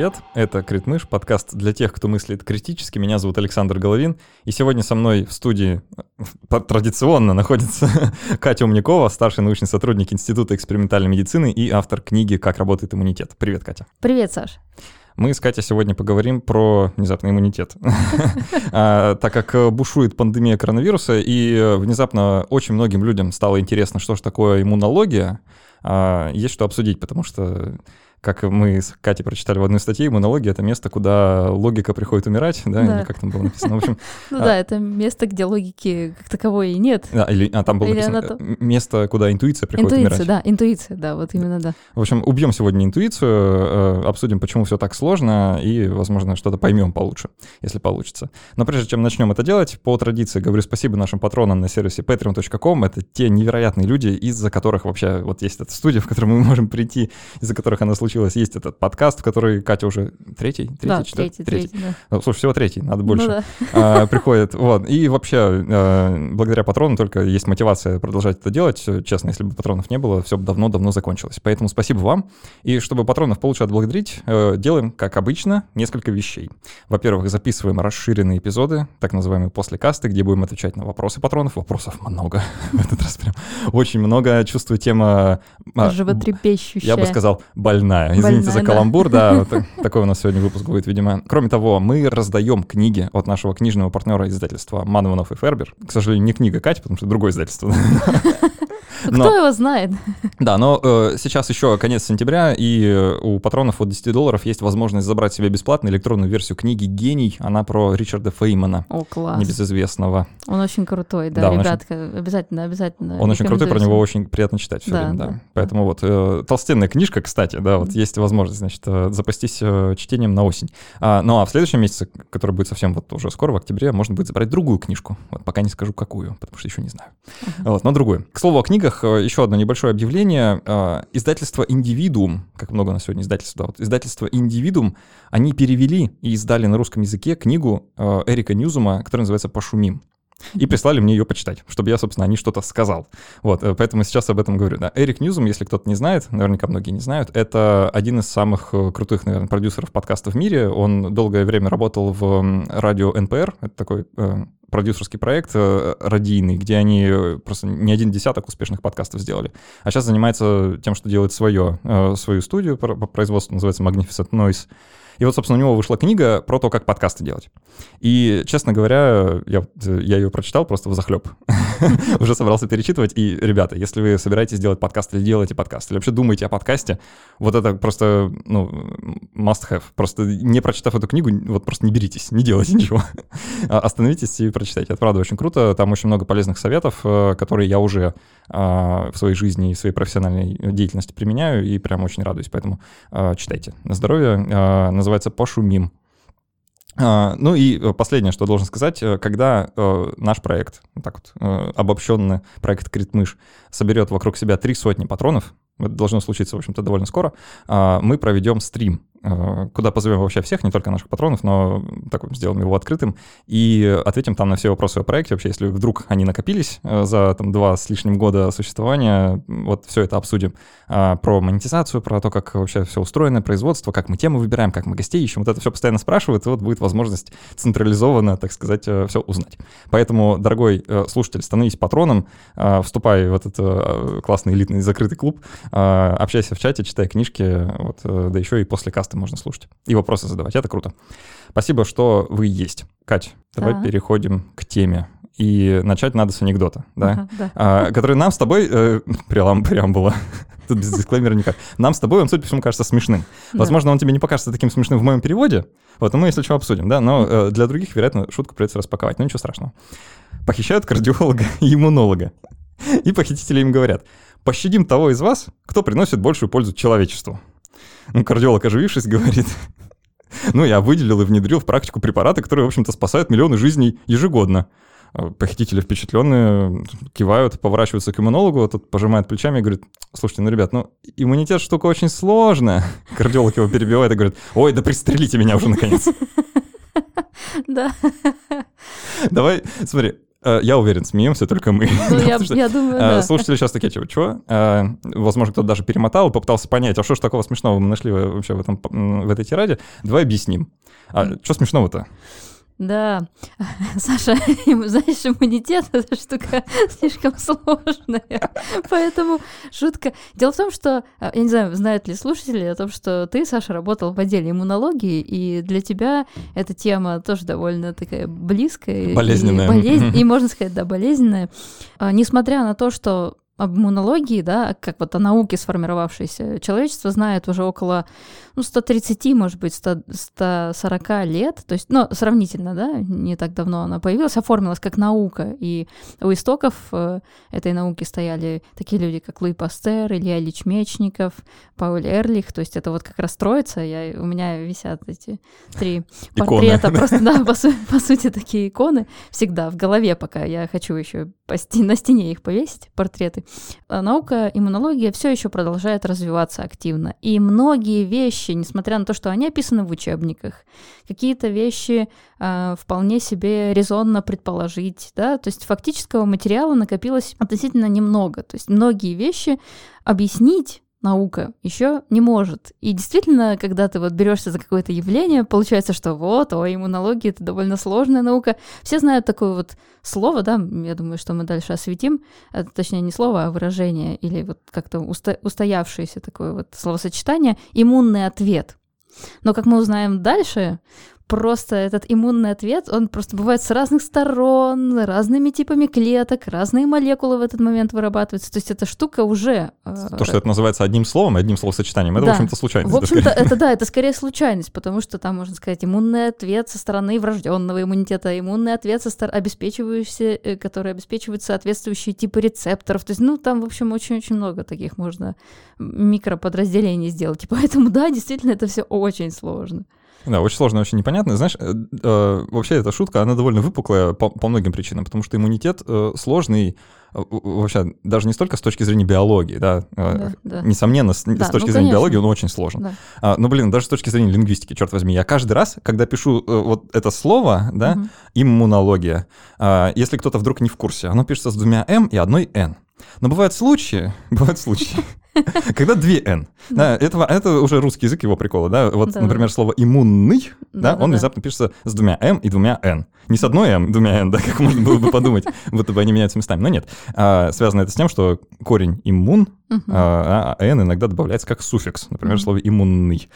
привет! Это Критмыш, подкаст для тех, кто мыслит критически. Меня зовут Александр Головин, и сегодня со мной в студии э, традиционно находится Катя Умникова, старший научный сотрудник Института экспериментальной медицины и автор книги «Как работает иммунитет». Привет, Катя. Привет, Саш. Мы с Катей сегодня поговорим про внезапный иммунитет. А, так как бушует пандемия коронавируса, и внезапно очень многим людям стало интересно, что же такое иммунология, а, есть что обсудить, потому что как мы с Катей прочитали в одной статье, иммунология — это место, куда логика приходит умирать, да, Да. или как там было написано. В общем, Ну А. да, это место, где логики как таковой и нет. да, или, а там было написано место, куда интуиция приходит Интуиция, умирать. да, интуиция, да, вот именно, да. В общем, убьем сегодня интуицию, э, обсудим, почему все так сложно, и, возможно, что-то поймем получше, если получится. Но прежде чем начнем это делать, по традиции говорю спасибо нашим патронам на сервисе patreon.com. Это те невероятные люди, из-за которых вообще вот есть эта студия, в которую мы можем прийти, из-за которых она случилась. Есть этот подкаст, в который Катя уже третий, третий, да, четвертый? третий, третий, да. Ну, слушай, всего третий, надо больше. Ну да. а, приходит. Вот. И вообще, э, благодаря патронам только есть мотивация продолжать это делать. Честно, если бы патронов не было, все бы давно-давно закончилось. Поэтому спасибо вам. И чтобы патронов получше отблагодарить, э, делаем, как обычно, несколько вещей. Во-первых, записываем расширенные эпизоды, так называемые послекасты, где будем отвечать на вопросы патронов. Вопросов много. В этот раз прям очень много. Чувствую, тема... а, Животрепещущая. я бы сказал, больная. Извините Больная, за каламбур, да, такой у нас сегодня выпуск будет, видимо. Кроме того, мы раздаем книги от нашего книжного партнера издательства Манованов и Фербер. К сожалению, не книга Кати, потому что другое издательство. Но- Кто его знает? Да, но э, сейчас еще конец сентября, и э, у патронов от 10 долларов есть возможность забрать себе бесплатно электронную версию книги «Гений». Она про Ричарда Феймана, О, класс. небезызвестного. Он очень крутой, да, Да, ребятка, обязательно, обязательно. Он очень крутой, про него очень приятно читать все Да, время, да. да. Поэтому вот, э, толстенная книжка, кстати, да, вот есть возможность, значит, э, запастись э, чтением на осень. А, ну а в следующем месяце, который будет совсем вот уже скоро, в октябре, можно будет забрать другую книжку. Вот пока не скажу, какую, потому что еще не знаю. Вот, но другую. К слову о книгах, э, еще одно небольшое объявление. Э, Издательство «Индивидуум», как много у нас сегодня издательств, да, вот, издательство «Индивидуум», они перевели и издали на русском языке книгу э, Эрика Ньюзума, которая называется «Пошумим». И прислали мне ее почитать, чтобы я, собственно, о ней что-то сказал. Вот, э, поэтому сейчас об этом говорю. Да. Эрик Ньюзум, если кто-то не знает, наверняка многие не знают, это один из самых э, крутых, наверное, продюсеров подкаста в мире. Он долгое время работал в радио НПР, это такой э, продюсерский проект э, радийный, где они э, просто не один десяток успешных подкастов сделали. А сейчас занимается тем, что делает свое, э, свою студию по производству, называется Magnificent Noise. И вот, собственно, у него вышла книга про то, как подкасты делать. И, честно говоря, я, я ее прочитал просто в захлеб. Уже собрался перечитывать. И, ребята, если вы собираетесь делать подкаст или делаете подкаст, или вообще думаете о подкасте, вот это просто, ну, must have. Просто не прочитав эту книгу, вот просто не беритесь, не делайте ничего. А Остановитесь и прочитайте. Это правда очень круто. Там очень много полезных советов, э, которые я уже а, в своей жизни и в своей профессиональной деятельности применяю, и прям очень радуюсь. Поэтому а, читайте. На здоровье. Называется «Пошумим». А, Ну и э, последнее, что должен сказать, э, когда э, наш проект, так вот обобщенный проект Критмыш, соберет вокруг себя три сотни патронов, это должно случиться, в общем-то, довольно скоро, а, мы проведем стрим, куда позовем вообще всех, не только наших патронов, но так сделаем его открытым, и ответим там на все вопросы о проекте. Вообще, если вдруг они накопились э, за там два с лишним года существования, вот все это обсудим. А, Про монетизацию, про то, как вообще все устроено, производство, как мы темы выбираем, как мы гостей ищем. Вот это все постоянно спрашивают, и вот будет возможность централизованно, так сказать, все узнать. Поэтому, дорогой э, слушатель, становись патроном, э, вступай в этот э, классный элитный закрытый клуб, э, общайся в чате, читай книжки, вот, э, да еще и после каста можно слушать и вопросы задавать. Это круто. Спасибо, что вы есть. Кать, давай Ага. переходим к теме. И начать надо с анекдота, да? Ага, да. А, который нам с тобой... Э, прям, прям было. Тут без дисклеймера никак. Нам с тобой он, судя по всему, кажется смешным. Да. Возможно, он тебе не покажется таким смешным в моем переводе. Вот, но мы, если что, обсудим, да? Но э, для других, вероятно, шутку придется распаковать. Но ничего страшного. Похищают кардиолога и иммунолога. И похитители им говорят, пощадим того из вас, кто приносит большую пользу человечеству. Ну, кардиолог, оживившись, говорит, ну, я выделил и внедрил в практику препараты, которые, в общем-то, спасают миллионы жизней ежегодно. Э, Похитители впечатленные кивают, поворачиваются к иммунологу, тот пожимает плечами и говорит, слушайте, ну, ребят, ну, иммунитет штука очень сложная. Кардиолог его перебивает и говорит, ой, да пристрелите меня уже наконец. Да. Давай, смотри, я уверен, смеемся только мы. Ну, я, Потому что, я думаю, э, да. Слушатели сейчас такие, чего, чего? Э, Возможно, кто-то даже перемотал и попытался понять, а что ж такого смешного мы нашли вообще в, этом, в этой тираде. Давай объясним. А что смешного-то? Да, Саша, знаешь, иммунитет — это штука слишком сложная, поэтому шутка. Дело в том, что, э, я не знаю, знают ли слушатели о том, что ты, Саша, работал в отделе иммунологии, и для тебя эта тема тоже довольно такая близкая. и Болезненная. болезнь- Мгм. И, можно сказать, да, болезненная. А, Несмотря на то, что об иммунологии, да, как вот о науке сформировавшейся, человечество знает уже около ну, 130, может быть, 100, 140 лет, то есть, ну, сравнительно, да, не так давно она появилась, оформилась как наука, и у истоков э, этой науки стояли такие люди, как Луи Пастер, Илья Ильич Мечников, Пауль Эрлих, то есть это вот как раз троица, я, у меня висят эти три Иконы. портрета, просто, да, по, су- по сути, такие иконы всегда в голове, пока я хочу еще по сте- на стене их повесить, портреты. А наука, иммунология все еще продолжает развиваться активно. И многие вещи, несмотря на то, что они описаны в учебниках, какие-то вещи а, вполне себе резонно предположить, да, то есть фактического материала накопилось относительно немного. То есть многие вещи объяснить наука еще не может. И действительно, когда ты вот берешься за какое-то явление, получается, что вот, о, иммунология это довольно сложная наука. Все знают такое вот слово, да, я думаю, что мы дальше осветим, это, точнее не слово, а выражение или вот как-то устоявшееся такое вот словосочетание иммунный ответ. Но как мы узнаем дальше, просто этот иммунный ответ, он просто бывает с разных сторон, разными типами клеток, разные молекулы в этот момент вырабатываются. То есть эта штука уже... э, То, что это называется одним словом, одним словосочетанием, это, Да. в общем-то, случайность. в общем-то, это да, это скорее случайность, потому что там, можно сказать, иммунный ответ со стороны врожденного иммунитета, иммунный ответ со стороны обеспечивающийся, э, который обеспечивает соответствующие типы рецепторов. То есть, ну, там, в общем, очень-очень много таких можно микроподразделений сделать. И поэтому, да, действительно, это все очень сложно. Да, очень сложно, очень непонятно. Знаешь, э, э, вообще эта шутка, она довольно выпуклая по, по многим причинам, потому что иммунитет э, сложный, э, вообще даже не столько с точки зрения биологии, да, э, Да, да. несомненно, с, Да, с точки ну, зрения конечно. биологии он очень сложен. Да. А, но, блин, даже с точки зрения лингвистики, черт возьми, я каждый раз, когда пишу э, вот это слово, да, Мгм. иммунология, а, если кто-то вдруг не в курсе, оно пишется с двумя «м» и одной «н». Но бывают случаи, бывают случаи, когда две «н». Да, это, это уже русский язык его прикола, да. Вот, Да, например, слово «иммунный», да, Да-да-да. он внезапно пишется с двумя «м» и двумя «н». Не с одной «м», двумя «н», да, как можно было бы подумать, будто бы они меняются местами. Но нет. А, связано это с тем, что корень «иммун», Мгм. а, «н» иногда добавляется как суффикс, например, в слове «иммунный».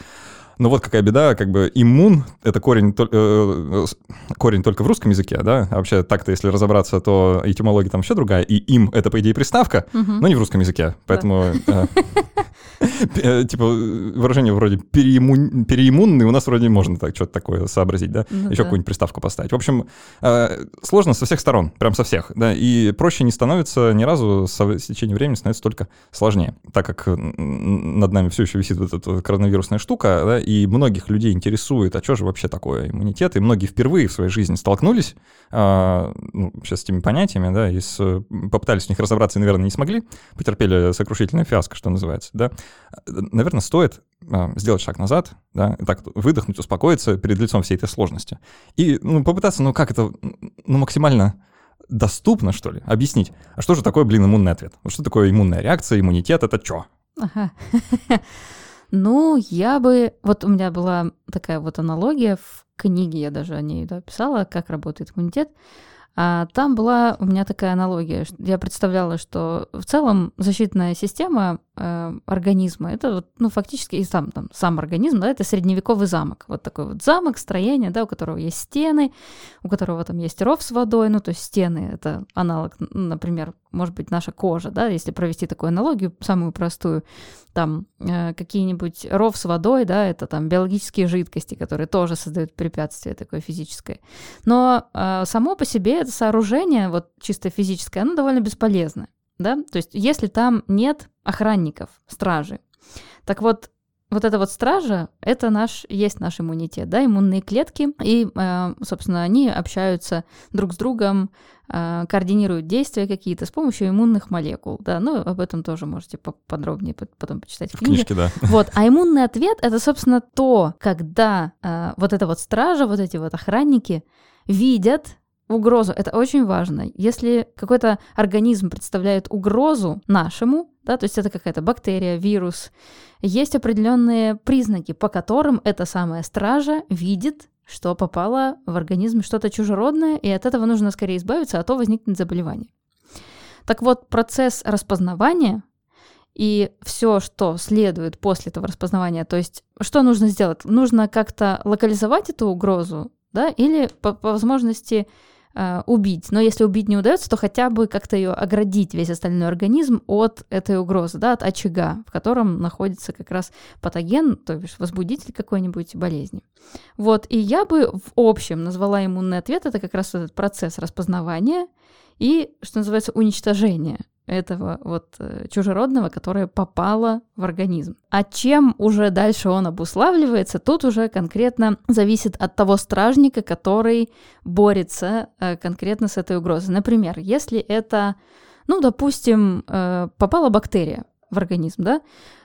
Но вот какая беда, как бы иммун — это корень, э, э, корень только в русском языке, да? А вообще так-то, если разобраться, то этимология там вообще другая, и им — это, по идее, приставка, Мгм. но не в русском языке, поэтому... э, э, Типа выражение вроде переиммун- переиммунный у нас вроде можно так что-то такое сообразить, да? Ну Еще какую-нибудь приставку поставить. В общем, сложно со всех сторон, прям со всех, да, и проще не становится ни разу, с течением времени становится только сложнее, так как над нами все еще висит вот эта коронавирусная штука, да, и многих людей интересует, а что же вообще такое иммунитет, и многие впервые в своей жизни столкнулись а, ну, сейчас с этими понятиями, да, и с- попытались в них разобраться и, наверное, не смогли, потерпели сокрушительное фиаско, что называется, да, наверное, стоит а, сделать шаг назад, да, и так выдохнуть, успокоиться перед лицом всей этой сложности. И ну, попытаться, ну как это, ну максимально доступно, что ли, объяснить. А что же такое, блин, иммунный ответ? Что такое иммунная реакция, иммунитет, это что? Ага. Ну, я бы... Вот у меня была такая вот аналогия в книге, я даже о ней да, писала, как работает иммунитет. А там была у меня такая аналогия. Я представляла, что в целом защитная система э, организма это вот, ну, фактически и сам, там, сам организм, да, это средневековый замок. Вот такой вот замок, строение, да, у которого есть стены, у которого там есть ров с водой, ну, то есть стены — это аналог, например, может быть, наша кожа, да, если провести такую аналогию, самую простую, там э, какие-нибудь ров с водой, да, это там биологические жидкости, которые тоже создают препятствие такое физическое. Но э, само по себе это сооружение, вот чисто физическое, оно довольно бесполезно, да, то есть если там нет охранников, стражи, так вот вот эта вот стража, это наш, есть наш иммунитет, да, иммунные клетки, и, э, собственно, они общаются друг с другом, э, координируют действия какие-то с помощью иммунных молекул, да, ну, об этом тоже можете по- подробнее пот- потом почитать в книге. книжке, да. Вот, а иммунный ответ это, собственно, то, когда э, вот эта вот стража, вот эти вот охранники видят угрозу, это очень важно. Если какой-то организм представляет угрозу нашему, да, то есть это какая-то бактерия, вирус, есть определенные признаки, по которым эта самая стража видит, что попало в организм что-то чужеродное, и от этого нужно скорее избавиться, а то возникнет заболевание. Так вот, процесс распознавания и все, что следует после этого распознавания, то есть что нужно сделать? Нужно как-то локализовать эту угрозу, да, или по, по возможности э, убить. Но если убить не удается, то хотя бы как-то ее оградить, весь остальной организм, от этой угрозы, да, от очага, в котором находится как раз патоген, то есть возбудитель какой-нибудь болезни. Вот, и я бы в общем назвала иммунный ответ, это как раз этот процесс распознавания и, что называется, уничтожения этого вот э, чужеродного, которое попало в организм. А чем уже дальше он обуславливается, тут уже конкретно зависит от того стражника, который борется э, конкретно с этой угрозой. Например, если это, ну, допустим, э, попала бактерия в организм, да,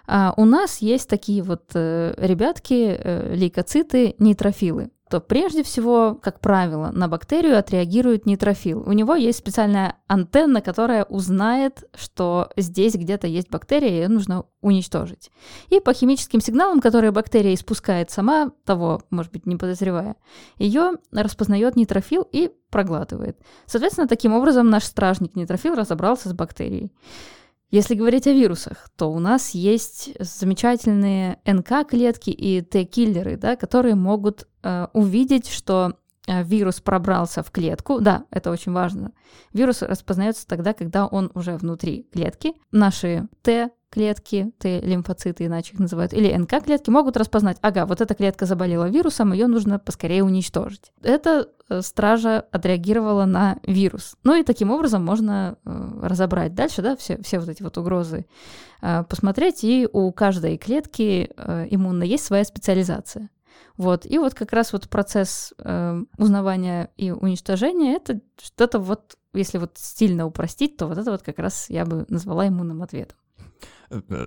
а у нас есть такие вот ребятки, лейкоциты, нейтрофилы то прежде всего, как правило, на бактерию отреагирует нейтрофил. У него есть специальная антенна, которая узнает, что здесь где-то есть бактерия, и ее нужно уничтожить. И по химическим сигналам, которые бактерия испускает сама, того, может быть, не подозревая, ее распознает нейтрофил и проглатывает. Соответственно, таким образом наш стражник нейтрофил разобрался с бактерией. Если говорить о вирусах, то у нас есть замечательные НК-клетки и Т-киллеры, да, которые могут э, увидеть, что э, вирус пробрался в клетку. Да, это очень важно. Вирус распознается тогда, когда он уже внутри клетки. Наши Т клетки, Т-лимфоциты иначе их называют, или НК-клетки могут распознать, ага, вот эта клетка заболела вирусом, ее нужно поскорее уничтожить. Это э, стража отреагировала на вирус. Ну и таким образом можно разобрать дальше, да, все, все вот эти вот угрозы, посмотреть, и у каждой клетки иммунной есть своя специализация. Вот. И вот как раз вот процесс э, узнавания и уничтожения это что-то вот, если вот стильно упростить, то вот это вот как раз я бы назвала иммунным ответом.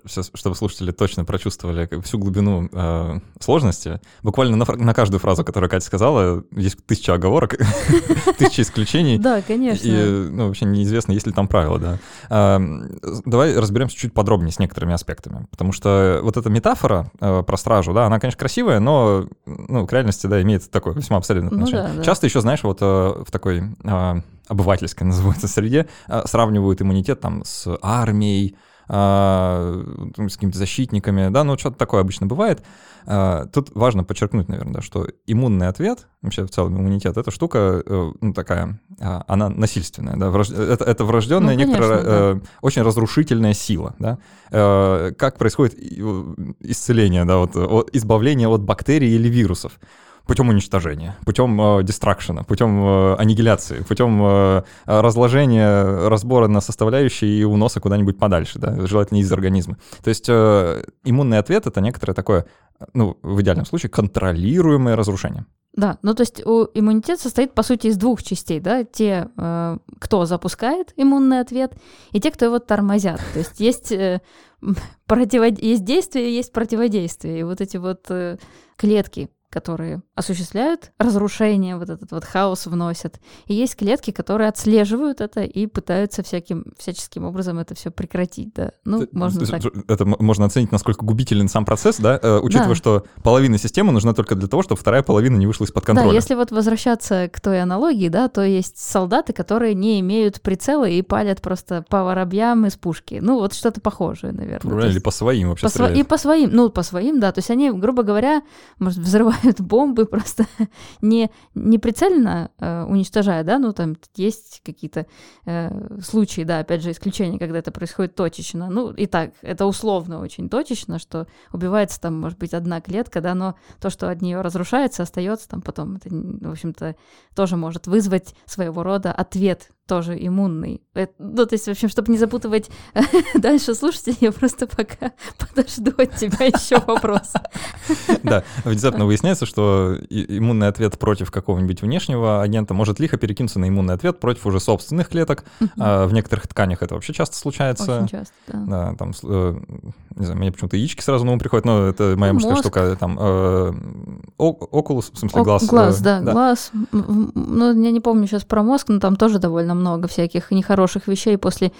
Сейчас, чтобы слушатели точно прочувствовали всю глубину э, сложности, буквально на, на каждую фразу, которую Катя сказала, есть тысяча оговорок, тысяча исключений. Да, конечно. И ну, вообще неизвестно, есть ли там правила, да. А, давай разберемся чуть подробнее с некоторыми аспектами, потому что вот эта метафора э, про стражу, да, она, конечно, красивая, но ну, к реальности, да, имеет такое весьма абсолютное ну отношение. Ну, да, да. Часто еще, знаешь, вот э, в такой э, обывательской, называется, среде э, сравнивают иммунитет там с армией, а, с какими-то защитниками, да, ну что-то такое обычно бывает. А, тут важно подчеркнуть, наверное, что иммунный ответ, вообще в целом иммунитет, эта штука, э, ну такая, а, она насильственная, да, это, это врожденная, ну, некоторая, да. Э, очень разрушительная сила, да. Э, как происходит исцеление, да, вот избавление от бактерий или вирусов? Путем уничтожения, путем э, путем э, аннигиляции, путем э, разложения, разбора на составляющие и уноса куда-нибудь подальше, да, желательно из организма. То есть э, иммунный ответ — это некоторое такое, ну, в идеальном случае, контролируемое разрушение. Да, ну то есть у иммунитет состоит, по сути, из двух частей, да, те, э, кто запускает иммунный ответ, и те, кто его тормозят. То есть есть, э, противод... есть действие, есть противодействие, и вот эти вот э, клетки, которые осуществляют разрушение, вот этот вот хаос вносят. И есть клетки, которые отслеживают это и пытаются всяким, всяческим образом это все прекратить, да. Ну, это, можно так. Это можно оценить, насколько губителен сам процесс, да, э, учитывая, да. что половина системы нужна только для того, чтобы вторая половина не вышла из-под контроля. Да, если вот возвращаться к той аналогии, да, то есть солдаты, которые не имеют прицела и палят просто по воробьям из пушки. Ну, вот что-то похожее, наверное. Ну, или по своим вообще по св... И по своим, ну, по своим, да. То есть они, грубо говоря, может, взрывают взрывают бомбы просто не, не прицельно э, уничтожая, да, ну там есть какие-то э, случаи, да, опять же, исключения, когда это происходит точечно. Ну и так, это условно очень точечно, что убивается там, может быть, одна клетка, да, но то, что от нее разрушается, остается там потом, это, в общем-то, тоже может вызвать своего рода ответ тоже иммунный. Это, ну, то есть, в общем, чтобы не запутывать дальше слушателей, я просто пока подожду от тебя еще вопрос. Да, внезапно выясняется, что иммунный ответ против какого-нибудь внешнего агента может лихо перекинуться на иммунный ответ против уже собственных клеток. А в некоторых тканях это вообще часто случается. Очень часто, да. Да, там, э, не знаю, мне почему-то яички сразу на ум приходят, но это моя мужская штука. Там, э, окулус, в смысле глаз. Глаз, да, глаз. Ну, я не помню сейчас про мозг, но там тоже довольно много всяких нехороших вещей после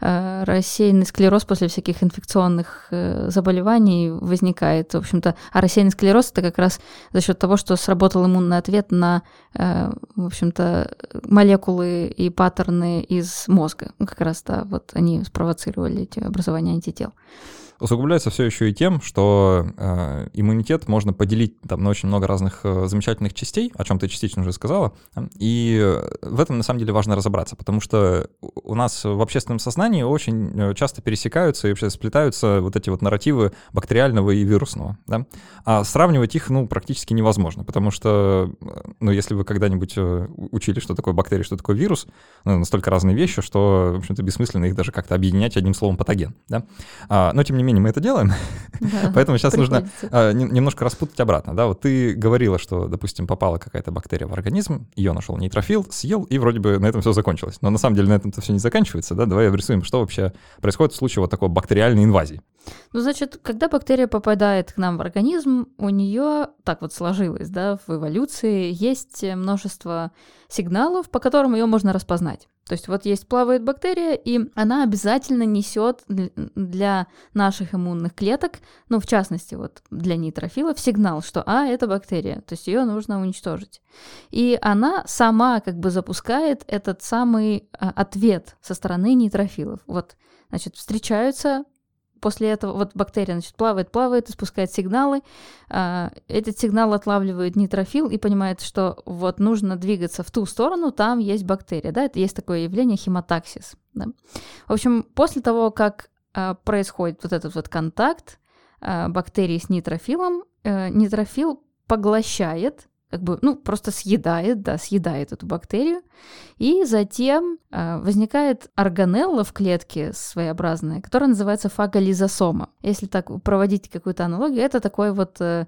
э, рассеянный склероз, после всяких инфекционных э, заболеваний возникает. В общем-то, а рассеянный склероз это как раз за счет того, что сработал иммунный ответ на, э, в общем-то, молекулы и паттерны из мозга. Как раз, да, вот они спровоцировали эти образования антител усугубляется все еще и тем, что э, иммунитет можно поделить там, на очень много разных э, замечательных частей, о чем ты частично уже сказала, и в этом на самом деле важно разобраться, потому что у нас в общественном сознании очень э, часто пересекаются и вообще сплетаются вот эти вот нарративы бактериального и вирусного, да? а сравнивать их ну, практически невозможно, потому что, э, ну, если вы когда-нибудь э, учили, что такое бактерия, что такое вирус, ну, настолько разные вещи, что, в общем-то, бессмысленно их даже как-то объединять одним словом патоген, да? а, но, тем не менее, менее мы это делаем, да, поэтому сейчас нужно а, немножко распутать обратно. Да, вот ты говорила, что, допустим, попала какая-то бактерия в организм, ее нашел нейтрофил, съел, и вроде бы на этом все закончилось. Но на самом деле на этом-то все не заканчивается. Да? Давай обрисуем, что вообще происходит в случае вот такой бактериальной инвазии. Ну, значит, когда бактерия попадает к нам в организм, у нее так вот сложилось, да, в эволюции есть множество сигналов, по которым ее можно распознать. То есть вот есть плавает бактерия, и она обязательно несет для наших иммунных клеток, ну, в частности, вот для нейтрофилов, сигнал, что, а, это бактерия, то есть ее нужно уничтожить. И она сама как бы запускает этот самый а, ответ со стороны нейтрофилов. Вот, значит, встречаются после этого вот бактерия значит, плавает, плавает, испускает сигналы. А, этот сигнал отлавливает нейтрофил и понимает, что вот нужно двигаться в ту сторону, там есть бактерия. Да? Это есть такое явление хемотаксис. Да? В общем, после того, как а, происходит вот этот вот контакт а, бактерии с нейтрофилом, э, нейтрофил поглощает как бы, ну, просто съедает, да, съедает эту бактерию, и затем э, возникает органелла в клетке своеобразная, которая называется фаголизосома. Если так проводить какую-то аналогию, это такой вот э,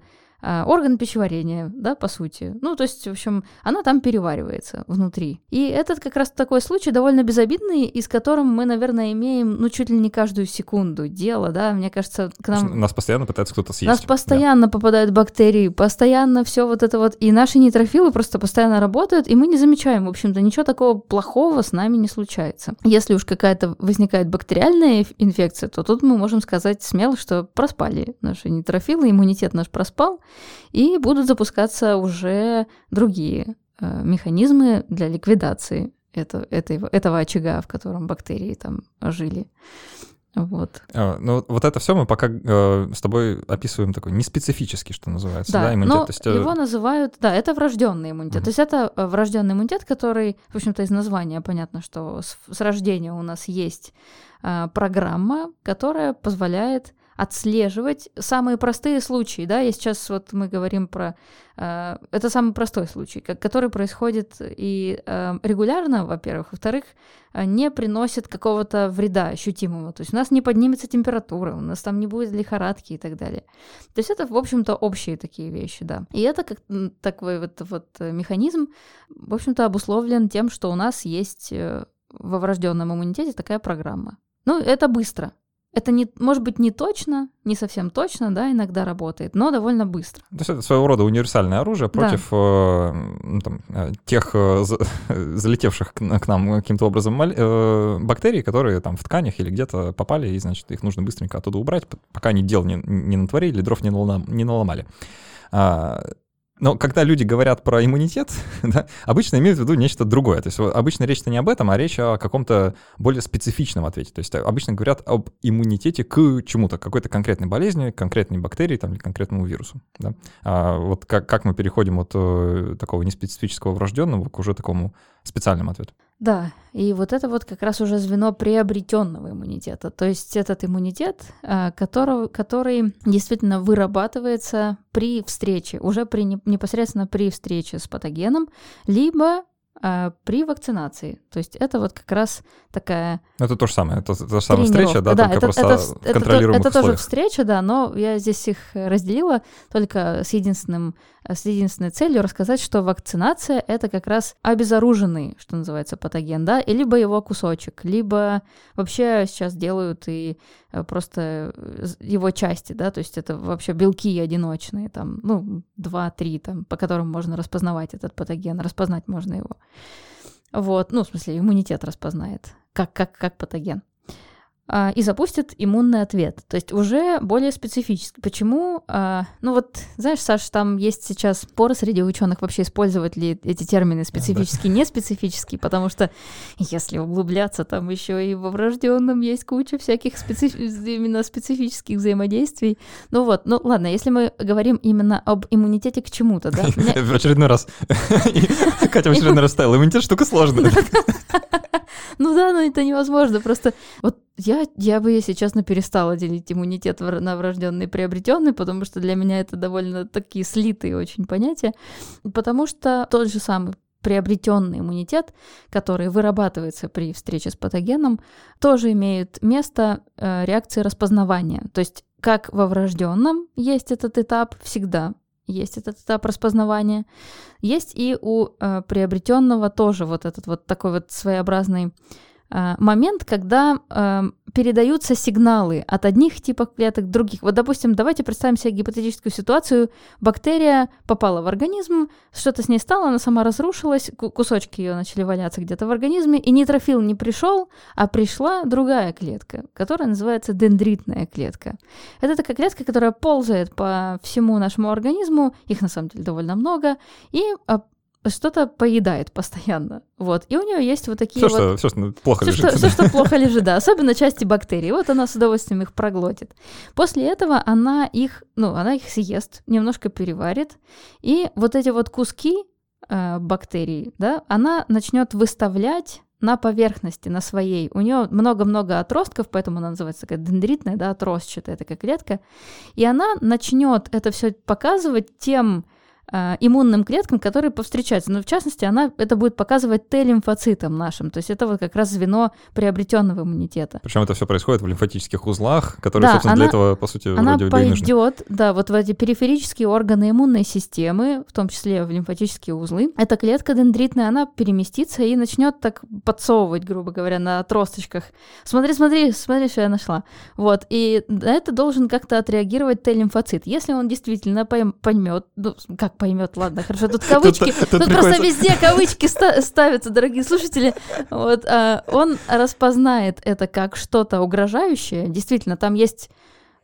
орган пищеварения, да, по сути. Ну, то есть, в общем, она там переваривается внутри. И этот как раз такой случай довольно безобидный, и с которым мы, наверное, имеем, ну, чуть ли не каждую секунду дело, да, мне кажется, к нам... Нас постоянно пытается кто-то съесть. Нас постоянно да. попадают бактерии, постоянно все вот это вот, и наши нейтрофилы просто постоянно работают, и мы не замечаем, в общем-то, ничего такого плохого с нами не случается. Если уж какая-то возникает бактериальная инфекция, то тут мы можем сказать смело, что проспали наши нейтрофилы, иммунитет наш проспал, и будут запускаться уже другие э, механизмы для ликвидации это, этого, этого очага, в котором бактерии там жили. Вот. А, ну, вот это все мы пока э, с тобой описываем такой неспецифический, что называется, да, да иммунитет. Но То есть, э... его называют, да, это врожденный иммунитет. Mm-hmm. То есть это э, врожденный иммунитет, который, в общем-то, из названия понятно, что с, с рождения у нас есть э, программа, которая позволяет отслеживать самые простые случаи, да, и сейчас вот мы говорим про... Э, это самый простой случай, который происходит и э, регулярно, во-первых, во-вторых, э, не приносит какого-то вреда ощутимого, то есть у нас не поднимется температура, у нас там не будет лихорадки и так далее. То есть это, в общем-то, общие такие вещи, да. И это как такой вот, вот механизм, в общем-то, обусловлен тем, что у нас есть э, во врожденном иммунитете такая программа. Ну, это быстро, это не, может быть не точно, не совсем точно, да, иногда работает, но довольно быстро. То есть это своего рода универсальное оружие против да. э, ну, там, э, тех э, залетевших к нам каким-то образом э, бактерий, которые там в тканях или где-то попали, и, значит, их нужно быстренько оттуда убрать, пока они дел не, не натворили, дров не, налом, не наломали. А, но когда люди говорят про иммунитет, да, обычно имеют в виду нечто другое. То есть обычно речь-то не об этом, а речь о каком-то более специфичном ответе. То есть обычно говорят об иммунитете к чему-то, какой-то конкретной болезни, конкретной бактерии там, или конкретному вирусу. Да? А вот как, как мы переходим от э, такого неспецифического врожденного к уже такому специальному ответу? Да, и вот это вот как раз уже звено приобретенного иммунитета. То есть этот иммунитет, а, которого, который действительно вырабатывается при встрече, уже при, непосредственно при встрече с патогеном, либо а, при вакцинации. То есть это вот как раз такая... Это то же самое, это та же самая встреча, да, да только это, просто это, в контролируемых Это, это тоже встреча, да, но я здесь их разделила только с, единственным, с единственной целью рассказать, что вакцинация — это как раз обезоруженный, что называется, патоген, да, и либо его кусочек, либо вообще сейчас делают и э, просто э, его части, да, то есть это вообще белки одиночные, там, ну, два-три, там, по которым можно распознавать этот патоген, распознать можно его. Вот, ну, в смысле, иммунитет распознает, как, как, как патоген. А, и запустит иммунный ответ. То есть уже более специфически. Почему? А, ну вот, знаешь, Саш, там есть сейчас споры среди ученых вообще использовать ли эти термины специфические, не специфические, потому что если углубляться, там еще и во врожденном есть куча всяких специф... именно специфических взаимодействий. Ну вот, ну ладно, если мы говорим именно об иммунитете к чему-то, да? В очередной раз. Катя в очередной раз ставила. Иммунитет штука сложная. Ну да, но это невозможно. Просто вот я, я бы, если честно, перестала делить иммунитет на врожденный и приобретенный, потому что для меня это довольно такие слитые очень понятия. Потому что тот же самый приобретенный иммунитет, который вырабатывается при встрече с патогеном, тоже имеет место э, реакции распознавания. То есть как во врожденном есть этот этап всегда, есть этот этап распознавания, есть и у э, приобретенного тоже вот этот вот такой вот своеобразный момент, когда э, передаются сигналы от одних типов клеток к других. Вот, допустим, давайте представим себе гипотетическую ситуацию. Бактерия попала в организм, что-то с ней стало, она сама разрушилась, кусочки ее начали валяться где-то в организме, и нейтрофил не пришел, а пришла другая клетка, которая называется дендритная клетка. Это такая клетка, которая ползает по всему нашему организму, их на самом деле довольно много, и а, что-то поедает постоянно. Вот. И у нее есть вот такие все, вот... Что, все, что плохо все, лежит. Что, все, что плохо лежит, да. Особенно части бактерий. Вот она с удовольствием их проглотит. После этого она их, ну, она их съест, немножко переварит. И вот эти вот куски э, бактерий, да, она начнет выставлять на поверхности, на своей. У нее много-много отростков, поэтому она называется такая дендритная, да, отростчатая такая клетка. И она начнет это все показывать тем иммунным клеткам, которые повстречаются. Но в частности, она это будет показывать Т-лимфоцитам нашим. То есть это вот как раз звено приобретенного иммунитета. Причем это все происходит в лимфатических узлах, которые, да, собственно, она, для этого, по сути, она вроде пойдет, бы и нужны. да, вот в эти периферические органы иммунной системы, в том числе в лимфатические узлы. Эта клетка дендритная, она переместится и начнет так подсовывать, грубо говоря, на отросточках. Смотри, смотри, смотри, что я нашла. Вот, и на это должен как-то отреагировать Т-лимфоцит. Если он действительно поймет, ну, как как поймет, ладно, хорошо, тут кавычки, тут, тут, тут просто везде кавычки ставятся, дорогие слушатели. Вот, а, он распознает это как что-то угрожающее. Действительно, там есть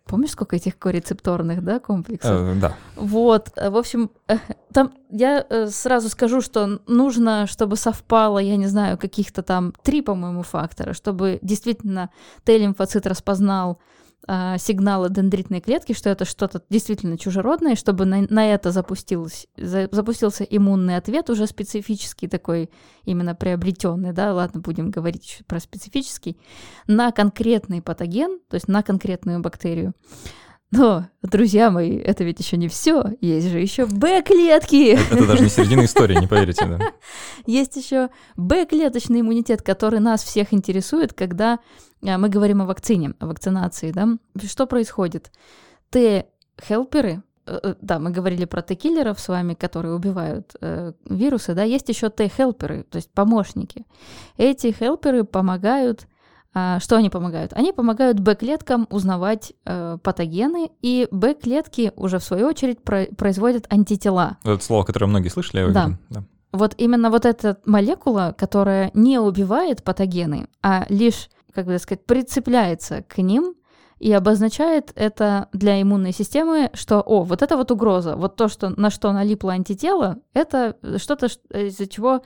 Помнишь, сколько этих корецепторных, да, комплексов? Э, да. Вот, в общем, э, там я э, сразу скажу, что нужно, чтобы совпало, я не знаю, каких-то там три, по-моему, фактора, чтобы действительно Т-лимфоцит распознал а, сигналы дендритной клетки, что это что-то действительно чужеродное, чтобы на, на это запустился, за, запустился иммунный ответ, уже специфический такой, именно приобретенный, да, ладно, будем говорить еще про специфический, на конкретный патоген, то есть на конкретную бактерию. Но, друзья мои, это ведь еще не все. Есть же еще Б-клетки. Это, это даже не середина истории, не поверите, да. Есть еще Б-клеточный иммунитет, который нас всех интересует, когда а, мы говорим о вакцине, о вакцинации, да. Что происходит? Т-хелперы, э, э, да, мы говорили про Т-киллеров с вами, которые убивают э, вирусы, да, есть еще Т-хелперы, то есть помощники. Эти хелперы помогают что они помогают? Они помогают Б-клеткам узнавать э, патогены, и Б-клетки уже в свою очередь про- производят антитела. Это слово, которое многие слышали, я уверен. Да. да. Вот именно вот эта молекула, которая не убивает патогены, а лишь, как бы сказать, прицепляется к ним и обозначает это для иммунной системы, что, о, вот это вот угроза, вот то, что, на что налипло антитело, это что-то, из-за чего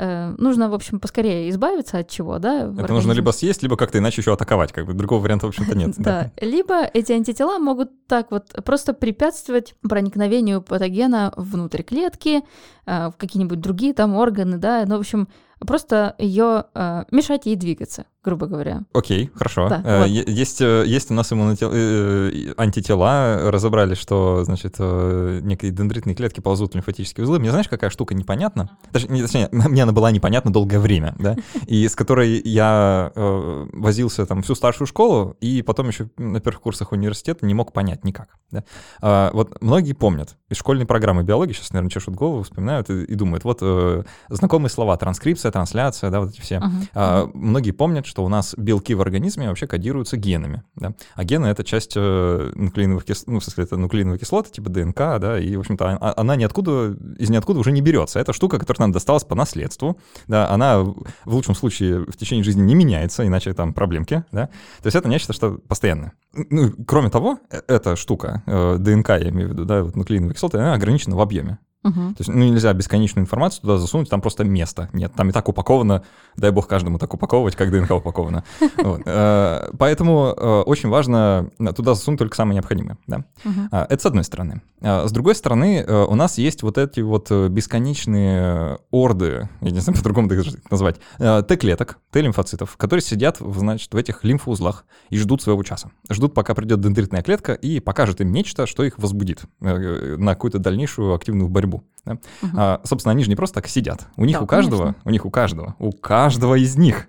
Э, нужно, в общем, поскорее избавиться от чего, да? Это нужно либо съесть, либо как-то иначе еще атаковать, как бы другого варианта, в общем-то, нет. Да, либо эти антитела могут так вот просто препятствовать проникновению патогена внутрь клетки, э, в какие-нибудь другие там органы, да, ну, в общем, просто ее э, мешать ей двигаться, грубо говоря. Окей, хорошо. Да, э, вот. есть, э, есть у нас иммунотел... э, антитела, разобрали, что, значит, э, некие дендритные клетки ползут в лимфатические узлы. Мне знаешь, какая штука непонятна? Не, точнее, мне она была непонятна долгое время, да, и с которой я э, возился там всю старшую школу, и потом еще на первых курсах университета не мог понять никак. Да. А, вот многие помнят из школьной программы биологии, сейчас, наверное, чешут голову, вспоминают и, и думают, вот э, знакомые слова, транскрипция, трансляция, да, вот эти все. А, многие помнят, что у нас белки в организме вообще кодируются генами, да, а гены — это часть э, нуклеиновых кислот, ну, в смысле, это нуклеиновые кислоты, типа ДНК, да, и, в общем-то, а- она ниоткуда, из ниоткуда уже не берется. Это штука, которая нам досталась по наследству, да, она в лучшем случае в течение жизни не меняется, иначе там проблемки, да. То есть это нечто, что постоянное. Ну, кроме того, э- эта штука, э, ДНК, я имею в виду, да, вот нуклеиновые кислоты, она ограничена в объеме. Мгм. То есть, ну, нельзя бесконечную информацию туда засунуть, там просто место нет. Там и так упаковано, дай бог каждому так упаковывать, как ДНК упаковано. Вот. Э, Поэтому э, очень важно туда засунуть только самое необходимое. Да? А, Это с одной стороны. А С другой стороны, э, у нас есть вот эти вот э, бесконечные орды, я не знаю, по-другому их назвать, э, Т-клеток, Т-лимфоцитов, которые сидят, значит, в этих лимфоузлах и ждут своего часа. Ждут, пока придет дендритная клетка и покажет им нечто, что их возбудит э, на какую-то дальнейшую активную борьбу. Да. Мгм. А, собственно, они же не просто так сидят. У них Да, у каждого, конечно. у них у каждого, у каждого из них,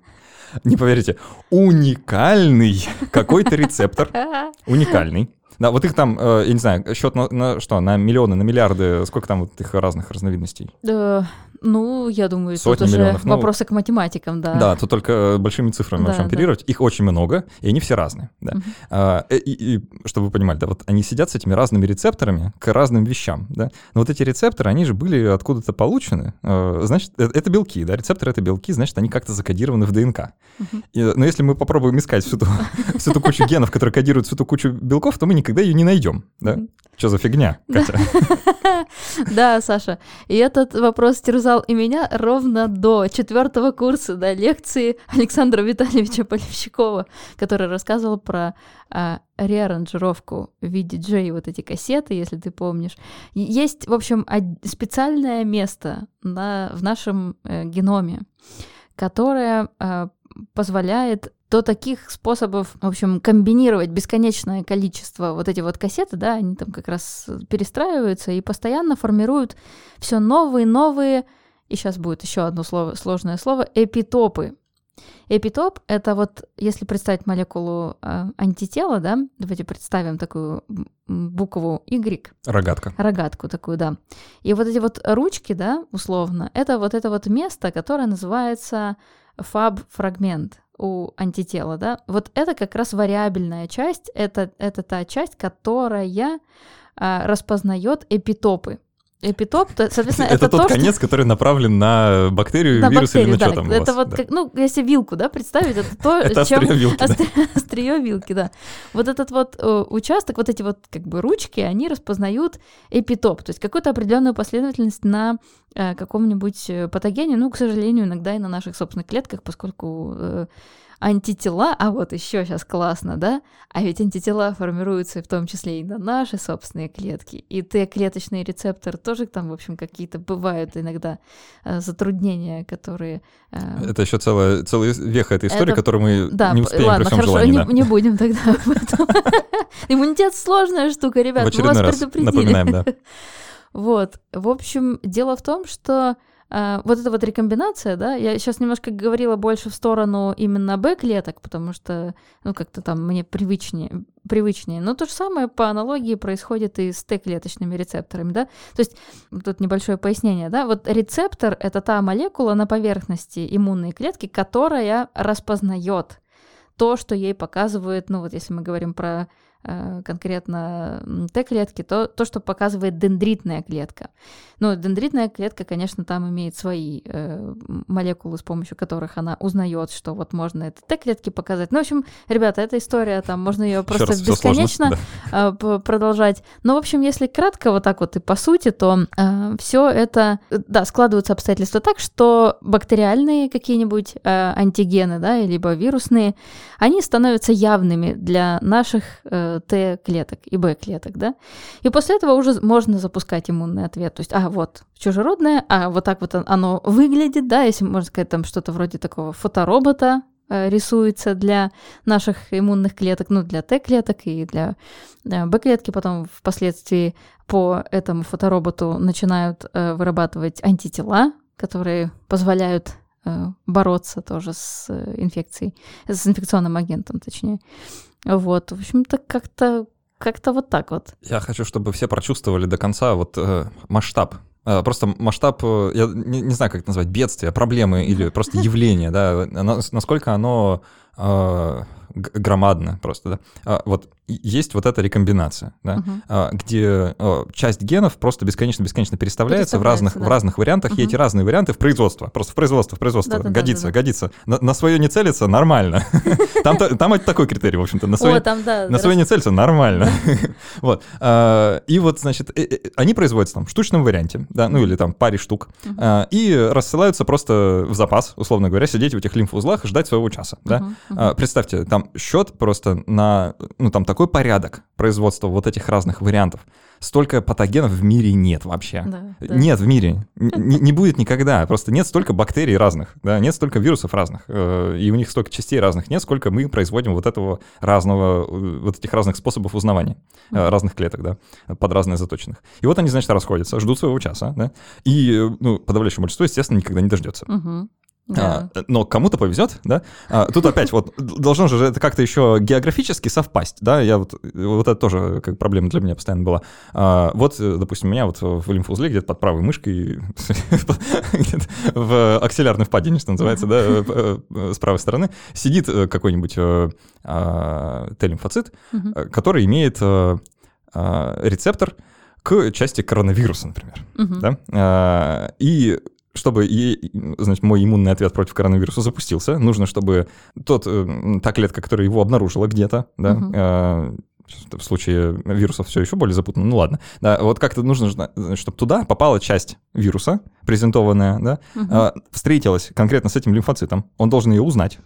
не поверите, уникальный какой-то рецептор, уникальный. Да, вот их там, э, я не знаю, счет на, на что, на миллионы, на миллиарды, сколько там вот их разных разновидностей? Да, ну, я думаю, Сотни тут уже миллионов, ну, вопросы к математикам, да. Да, тут только э, большими цифрами Да, можем да. оперировать. Их очень много, и они все разные. Да. Мгм. А, э, и, и, чтобы вы понимали, да, вот они сидят с этими разными рецепторами к разным вещам, да. Но вот эти рецепторы, они же были откуда-то получены. э, Значит, э, это белки, да, рецепторы — это белки, значит, они как-то закодированы в ДНК. Мгм. И, но если мы попробуем искать всю ту, всю ту кучу генов, которые кодируют всю ту кучу белков, то мы никогда ее не найдем, да. Что за фигня, Катя? Да, Саша. И этот вопрос терзал и меня ровно до четвертого курса, до лекции Александра Витальевича Полевщикова, который рассказывал про а, реаранжировку в виде J, вот эти кассеты, если ты помнишь. Есть, в общем, специальное место на, в нашем э, геноме, которое а, позволяет до таких способов, в общем, комбинировать бесконечное количество вот эти вот кассеты, да, они там как раз перестраиваются и постоянно формируют все новые, новые, и сейчас будет еще одно слово, сложное слово, эпитопы. Эпитоп — это вот, если представить молекулу э, антитела, да, давайте представим такую букву Y, Рогатка. рогатку такую, да. И вот эти вот ручки, да, условно, это вот это вот место, которое называется фаб-фрагмент у антитела, да. Вот это как раз вариабельная часть, это, это та часть, которая а, распознает эпитопы. Эпитоп, то, соответственно, Это, это, тот то, что- конец, который направлен на бактерию, на вирус или бактерию, на да. что там у это вас, вот да. как, ну, если вилку, да, представить, это то, Это чем острие вилки, да. Остри- острие вилки, да. Вот этот вот э, участок, вот эти вот как бы ручки, они распознают эпитоп, то есть какую-то определенную последовательность на э, каком-нибудь э, патогене, ну, к сожалению, иногда и на наших собственных клетках, поскольку э, антитела, а вот еще сейчас классно, да, а ведь антитела формируются в том числе и на наши собственные клетки, и Т-клеточные рецепторы тоже там, в общем, какие-то бывают иногда э, затруднения, которые... э, Это еще целая, целая веха этой истории, Это- которую мы да, не успеем ладно, при всем хорошо, желании. не, да. не будем тогда об этом. Иммунитет сложная штука, ребят, мы вас предупредили. напоминаем, да. Вот, в общем, дело в том, что вот эта вот рекомбинация, да, я сейчас немножко говорила больше в сторону именно Б-клеток, потому что, ну, как-то там мне привычнее, привычнее. Но то же самое по аналогии происходит и с Т-клеточными рецепторами, да. То есть тут небольшое пояснение, да. Вот рецептор — это та молекула на поверхности иммунной клетки, которая распознает то, что ей показывает, ну вот если мы говорим про конкретно м, Т-клетки, то то, что показывает дендритная клетка. Ну, дендритная клетка, конечно, там имеет свои э, молекулы, с помощью которых она узнает, что вот можно это Т-клетки показать. Ну, в общем, ребята, эта история, там можно ее просто раз, всё сложно, бесконечно да. п- продолжать. Но, в общем, если кратко, вот так вот и по сути, то все это, э, да, складываются обстоятельства так, что бактериальные какие-нибудь э, антигены, да, либо вирусные, они становятся явными для наших э, Т-клеток и Б-клеток, да. И после этого уже можно запускать иммунный ответ. То есть, а, вот, чужеродное, а вот так вот он- оно выглядит, да, если можно сказать, там что-то вроде такого фоторобота, э, рисуется для наших иммунных клеток, ну, для Т-клеток и для э, Б-клетки. Потом впоследствии по этому фотороботу начинают э, вырабатывать антитела, которые позволяют бороться тоже с инфекцией, с инфекционным агентом, точнее. Вот, в общем-то, как-то как-то вот так вот. Я хочу, чтобы все прочувствовали до конца вот э, масштаб А, Просто масштаб, э, я не, не знаю, как это назвать, бедствия, проблемы или просто явление, да, оно- насколько оно громадно просто, да. А, Вот и- есть вот эта рекомбинация, да, а, где а, часть генов просто бесконечно-бесконечно переставляется, в разных, Переставляется, в да. разных вариантах, и Мгм. эти разные варианты в производство, просто в производство, в производство, Да-да-да-да-да. годится, годится. На, на свое не целится, нормально. Там, та- там это такой критерий, в общем-то, на свое да. на свое не целится, нормально. Вот. А, И вот, значит, э, э, они производятся там в штучном варианте, да, ну или там паре штук, а, и рассылаются просто в запас, условно говоря, сидеть в этих лимфоузлах и ждать своего часа, да. А, Представьте, там счет просто на, ну там такой порядок производства вот этих разных вариантов. Столько патогенов в мире нет вообще. Да, да. Нет в мире. Н- Не, будет никогда. Просто нет столько бактерий разных, да, нет столько вирусов разных, э, и у них столько частей разных нет, сколько мы производим вот этого разного, э, вот этих разных способов узнавания, Мгм. разных клеток, да, под разные заточенных. И вот они, значит, расходятся, ждут своего часа, да, и, ну, подавляющее большинство, естественно, никогда не дождется. Мгм. Да. А, но кому-то повезет, да? А, тут опять вот должно же это как-то еще географически совпасть, да? Я вот, вот это тоже как проблема для меня постоянно была. А, вот, э, допустим, у меня вот в лимфоузле где-то под правой мышкой, в аксиллярной впадине, что называется, да, э, э, с правой стороны, сидит какой-нибудь а, Т-лимфоцит, который имеет а, рецептор к части коронавируса, например да, А, и чтобы ей, значит, мой иммунный ответ против коронавируса запустился, нужно, чтобы тот, э, та клетка, которая его обнаружила где-то, да, Мгм. а, в случае вирусов все еще более запутанно, ну ладно, да, вот как-то нужно, чтобы туда попала часть вируса, презентованная, да, Мгм. а, встретилась конкретно с этим лимфоцитом, он должен ее узнать,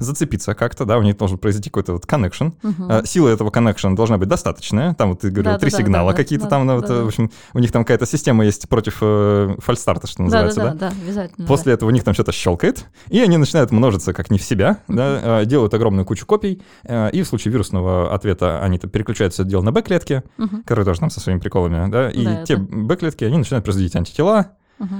зацепиться как-то, да, у них должен произойти какой-то вот connection, а, Сила этого коннекшена должна быть достаточная. Там вот ты говорил, три Да-да-да, сигнала да-да, какие-то да, там, ну, вот, да-да. в общем, у них там какая-то система есть против э, фальстарта, что называется, да? Да-да-да, да, обязательно. После этого у них там что-то щелкает, и они начинают множиться как не в себя, да, э, делают огромную кучу копий, э, и в случае вирусного ответа они переключаются это дело на Б-клетки, да. Мгм. которые тоже там со своими приколами, да, и Да, те это- Б-клетки, они начинают производить антитела,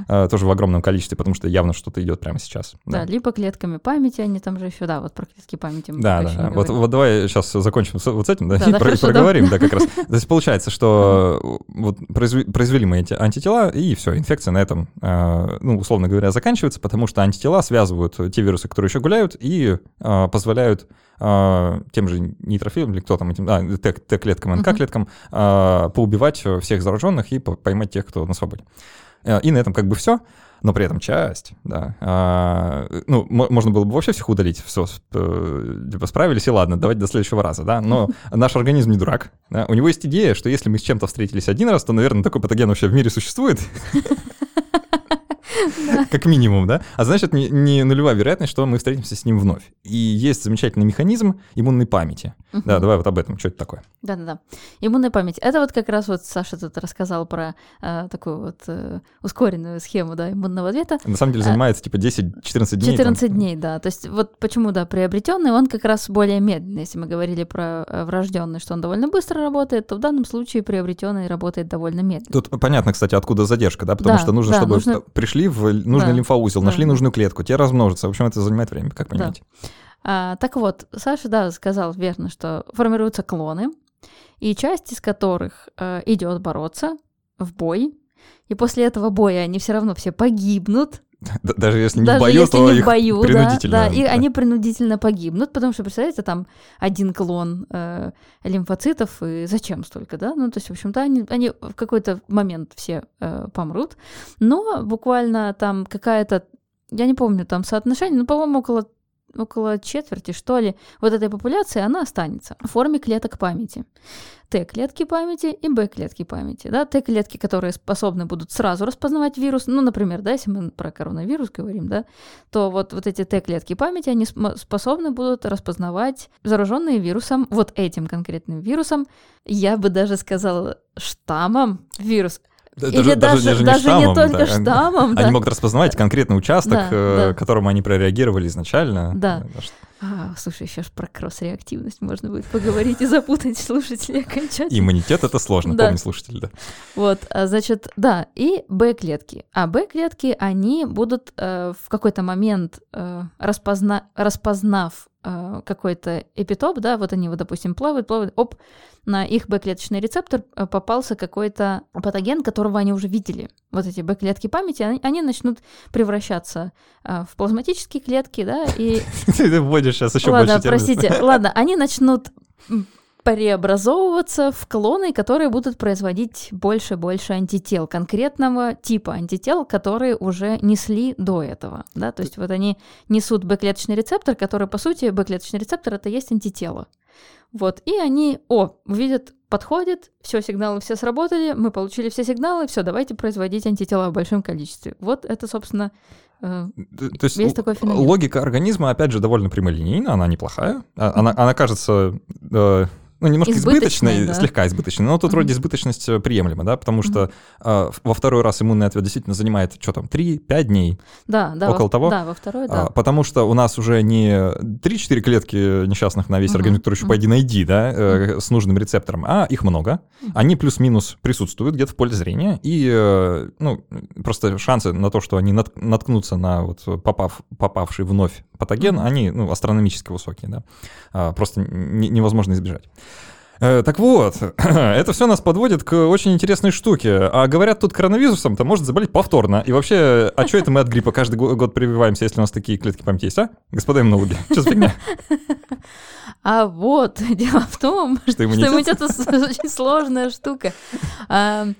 Э, тоже в огромном количестве, потому что явно что-то идет прямо сейчас. Да, либо клетками памяти, они там же еще, да, вот про клетки памяти мы Да, да, да. Вот, вот давай сейчас закончим с- вот с этим, да, Да, и да, про- хорошо, да. проговорим, да, как раз. То есть получается, что вот произве- произвели мы эти антитела, и все, инфекция на этом, э, ну, условно говоря, заканчивается, потому что антитела связывают те вирусы, которые еще гуляют, и э, позволяют э, тем же нейтрофилам, или кто там, этим, а, Т-клеткам. НК-клеткам, э, поубивать всех зараженных и по- поймать тех, кто на свободе. Э, И на этом как бы все но при этом часть, да. А, ну, мо- можно было бы вообще всех удалить, все, типа справились, и ладно, давайте до следующего раза, да. Но наш организм не дурак. да. У него есть идея, что если мы с чем-то встретились один раз, то, наверное, такой патоген вообще в мире существует. Как минимум, да? А значит, не, не нулевая вероятность, что мы встретимся с ним вновь. И есть замечательный механизм иммунной памяти. Да, давай вот об этом, что это такое. Да-да-да. Иммунная память. Это вот как раз вот Саша тут рассказал про э, такую вот э, ускоренную схему, да, иммунного ответа. На самом деле А, занимается типа 10-14 дней. там. 14 дней, да. То есть вот почему, да, приобретенный, он как раз более медленный. Если мы говорили про э, врожденный, что он довольно быстро работает, то в данном случае приобретенный работает довольно медленно. Тут понятно, кстати, откуда задержка, да, потому Да, что нужно, да, чтобы нужно- пришли в нужный Да, лимфоузел, да, нашли да. нужную клетку, те размножатся. В общем, это занимает время, как понимаете. А, так вот, Саша, да, сказал верно, что формируются клоны, и часть из которых э, идет бороться в бой, и после этого боя они все равно все погибнут, Даже если не даже в бою, если то не их в бою, принудительно. да, и да. они принудительно погибнут, потому что, представляете, там один клон э, лимфоцитов, и зачем столько, да? Ну, то есть, в общем-то, они, они в какой-то момент все э, помрут, но буквально там какая-то, я не помню там соотношение, но, по-моему, около около четверти, что ли, вот этой популяции, она останется в форме клеток памяти. Т-клетки памяти и Б-клетки памяти. Да? Т-клетки, которые способны будут сразу распознавать вирус, ну, например, да, если мы про коронавирус говорим, да, то вот, вот эти Т-клетки памяти, они способны будут распознавать зараженные вирусом, вот этим конкретным вирусом, я бы даже сказала штаммом вирус. Да, Или даже, не даже штаммом, не только да. штаммом, да. Они могут распознавать конкретный участок, Да, э, да. к которому они прореагировали изначально. Да. Э, А, слушай, еще ж про кросс-реактивность можно будет поговорить и запутать слушателей окончательно. Иммунитет это сложно, Да. помни, слушатели, да. Вот, а, значит, да, и Б-клетки. А Б-клетки, они будут э, в какой-то момент, э, распозна- распознав какой-то эпитоп, да, вот они вот, допустим, плавают, плавают, оп, на их Б-клеточный рецептор э, попался какой-то патоген, которого они уже видели. Вот эти Б-клетки памяти, они, они начнут превращаться э, в плазматические клетки, да, и... Ты вводишь сейчас еще Ладно, больше простите, ладно, они начнут преобразовываться в клоны, которые будут производить больше-больше антител, конкретного типа антител, которые уже несли до этого. Да? То есть вот они несут Б-клеточный рецептор, который, по сути, Б-клеточный рецептор — это есть антитело. Вот, и они, о, видят, подходит, все, сигналы все сработали, мы получили все сигналы, все, давайте производить антитела в большом количестве. Вот это, собственно, э, То есть весь такой феномен. логика организма, опять же, довольно прямолинейна, она неплохая. А, она, она кажется э, ну, немножко избыточной, да. слегка избыточной, но тут mm-hmm. вроде избыточность э, приемлема, да, потому что mm-hmm. э, во второй раз иммунный ответ действительно занимает, что там, 3-5 дней? Да, да. Около во, того? Да, во второй, да. А, потому что у нас уже не 3-4 клетки несчастных на весь mm-hmm. организм, которые еще mm-hmm. пойди найди, да, э, с нужным рецептором, а их много. Mm-hmm. Они плюс-минус присутствуют где-то в поле зрения, и, э, ну, просто шансы на то, что они нат- наткнутся на вот попав, попавший вновь патоген, mm-hmm. они, ну, астрономически высокие, да. А, просто не, невозможно избежать. Э, так вот, это все нас подводит к очень интересной штуке. А говорят, тут коронавирусом-то может заболеть повторно. И вообще, а что это мы от гриппа каждый год прививаемся, если у нас такие клетки памяти есть, а? Господа иммунологи, что за фигня? А вот, дело в том, что иммунитет, это очень сложная штука. Да,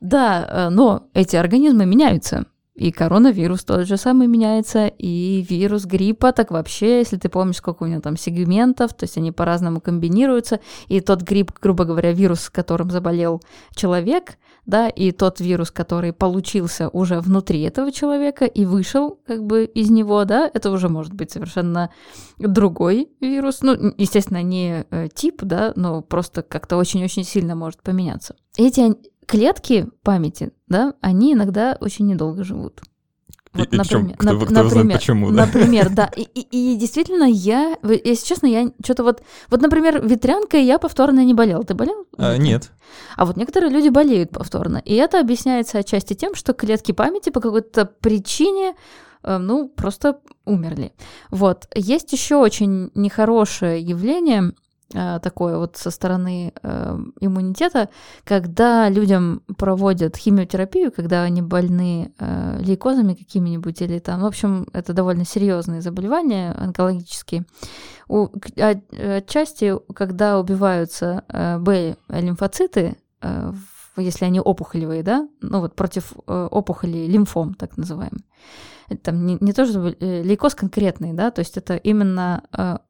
э, но эти организмы меняются. И коронавирус тот же самый меняется, и вирус гриппа, так вообще, если ты помнишь, сколько у него там сегментов, то есть они по-разному комбинируются, и тот грипп, грубо говоря, вирус, которым заболел человек, да, и тот вирус, который получился уже внутри этого человека и вышел как бы из него, да, это уже может быть совершенно другой вирус, ну, естественно, не э, тип, да, но просто как-то очень-очень сильно может поменяться. Эти клетки памяти, да, они иногда очень недолго живут. Вот, и, например, кто, на, кто например, знает почему, да? Например, да. И, и, и действительно, я, если честно, я что-то вот... Вот, например, ветрянкой я повторно не болел. Ты болел? А, нет. А вот некоторые люди болеют повторно. И это объясняется отчасти тем, что клетки памяти по какой-то причине э, ну, просто умерли. Вот. Есть еще очень нехорошее явление, такое вот со стороны э, иммунитета, когда людям проводят химиотерапию, когда они больны э, лейкозами какими-нибудь или там, в общем, это довольно серьезные заболевания онкологические. У, отчасти, когда убиваются э, Б-лимфоциты, э, если они опухолевые, да, ну вот против э, опухолей лимфом, так называемый. Там не, не то, что э, лейкоз конкретный, да, то есть это именно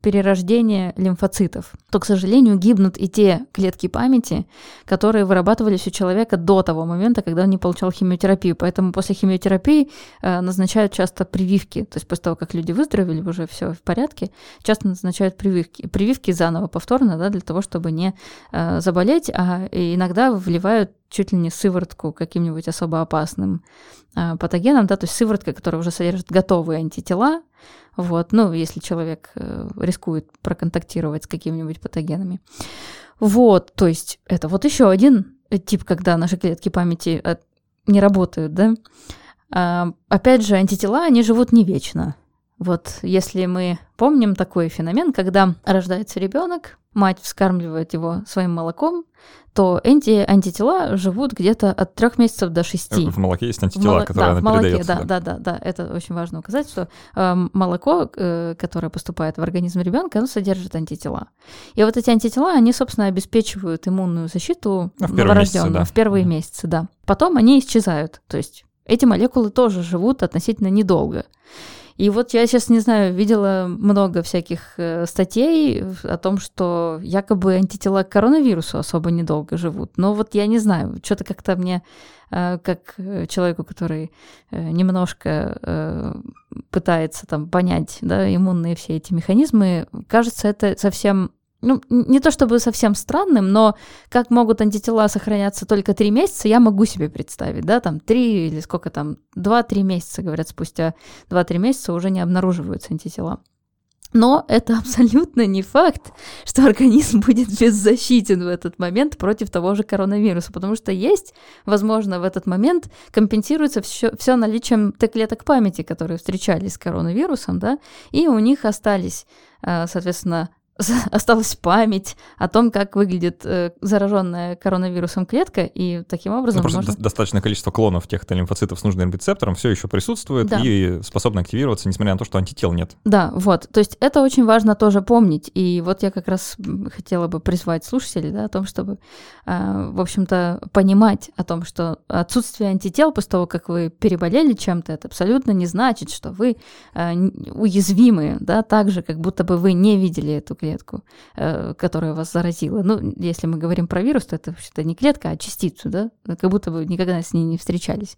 перерождения лимфоцитов, то, к сожалению, гибнут и те клетки памяти, которые вырабатывались у человека до того момента, когда он не получал химиотерапию. Поэтому после химиотерапии э, назначают часто прививки. То есть после того, как люди выздоровели, уже все в порядке, часто назначают прививки. Прививки заново, повторно, да, для того, чтобы не э, заболеть, а иногда вливают чуть ли не сыворотку каким-нибудь особо опасным э, патогеном, да, то есть сыворотка, которая уже содержит готовые антитела, вот, ну, если человек э, рискует проконтактировать с какими-нибудь патогенами. Вот, то есть это вот еще один тип, когда наши клетки памяти э, не работают, да. А, опять же, антитела, они живут не вечно. Вот если мы помним такой феномен, когда рождается ребенок, мать вскармливает его своим молоком, то анти антитела живут где-то от трех месяцев до шести. В молоке есть антитела, Мол... которые да, она в молоке, передается. Да, да, да, да, это очень важно указать, что э, молоко, э, которое поступает в организм ребенка, оно содержит антитела. И вот эти антитела, они, собственно, обеспечивают иммунную защиту а новорожденного да. в первые mm. месяцы, да. Потом они исчезают, то есть эти молекулы тоже живут относительно недолго. И вот я сейчас, не знаю, видела много всяких э, статей о том, что якобы антитела к коронавирусу особо недолго живут. Но вот я не знаю, что-то как-то мне, э, как человеку, который э, немножко пытается там понять, да, иммунные все эти механизмы, кажется, это совсем ну, не то чтобы совсем странным, но как могут антитела сохраняться только три месяца, я могу себе представить, да, там три или сколько там, два-три месяца, говорят, спустя два-три месяца уже не обнаруживаются антитела. Но это абсолютно не факт, что организм будет беззащитен в этот момент против того же коронавируса, потому что есть, возможно, в этот момент компенсируется все, все наличием Т-клеток памяти, которые встречались с коронавирусом, да, и у них остались, э, соответственно, осталась память о том, как выглядит э, зараженная коронавирусом клетка, и таким образом ну, просто можно... до- достаточное количество клонов тех-то лимфоцитов с нужным рецептором все еще присутствует Да. и способны активироваться, несмотря на то, что антител нет. Да, вот. То есть это очень важно тоже помнить. И вот я как раз хотела бы призвать слушателей да, о том, чтобы, а, в общем-то, понимать о том, что отсутствие антител после того, как вы переболели чем-то, это абсолютно не значит, что вы а, н- уязвимы, да, так же, как будто бы вы не видели эту клетку, э, которая вас заразила. Ну, если мы говорим про вирус, то это вообще-то не клетка, а частицу, да, как будто вы никогда с ней не встречались.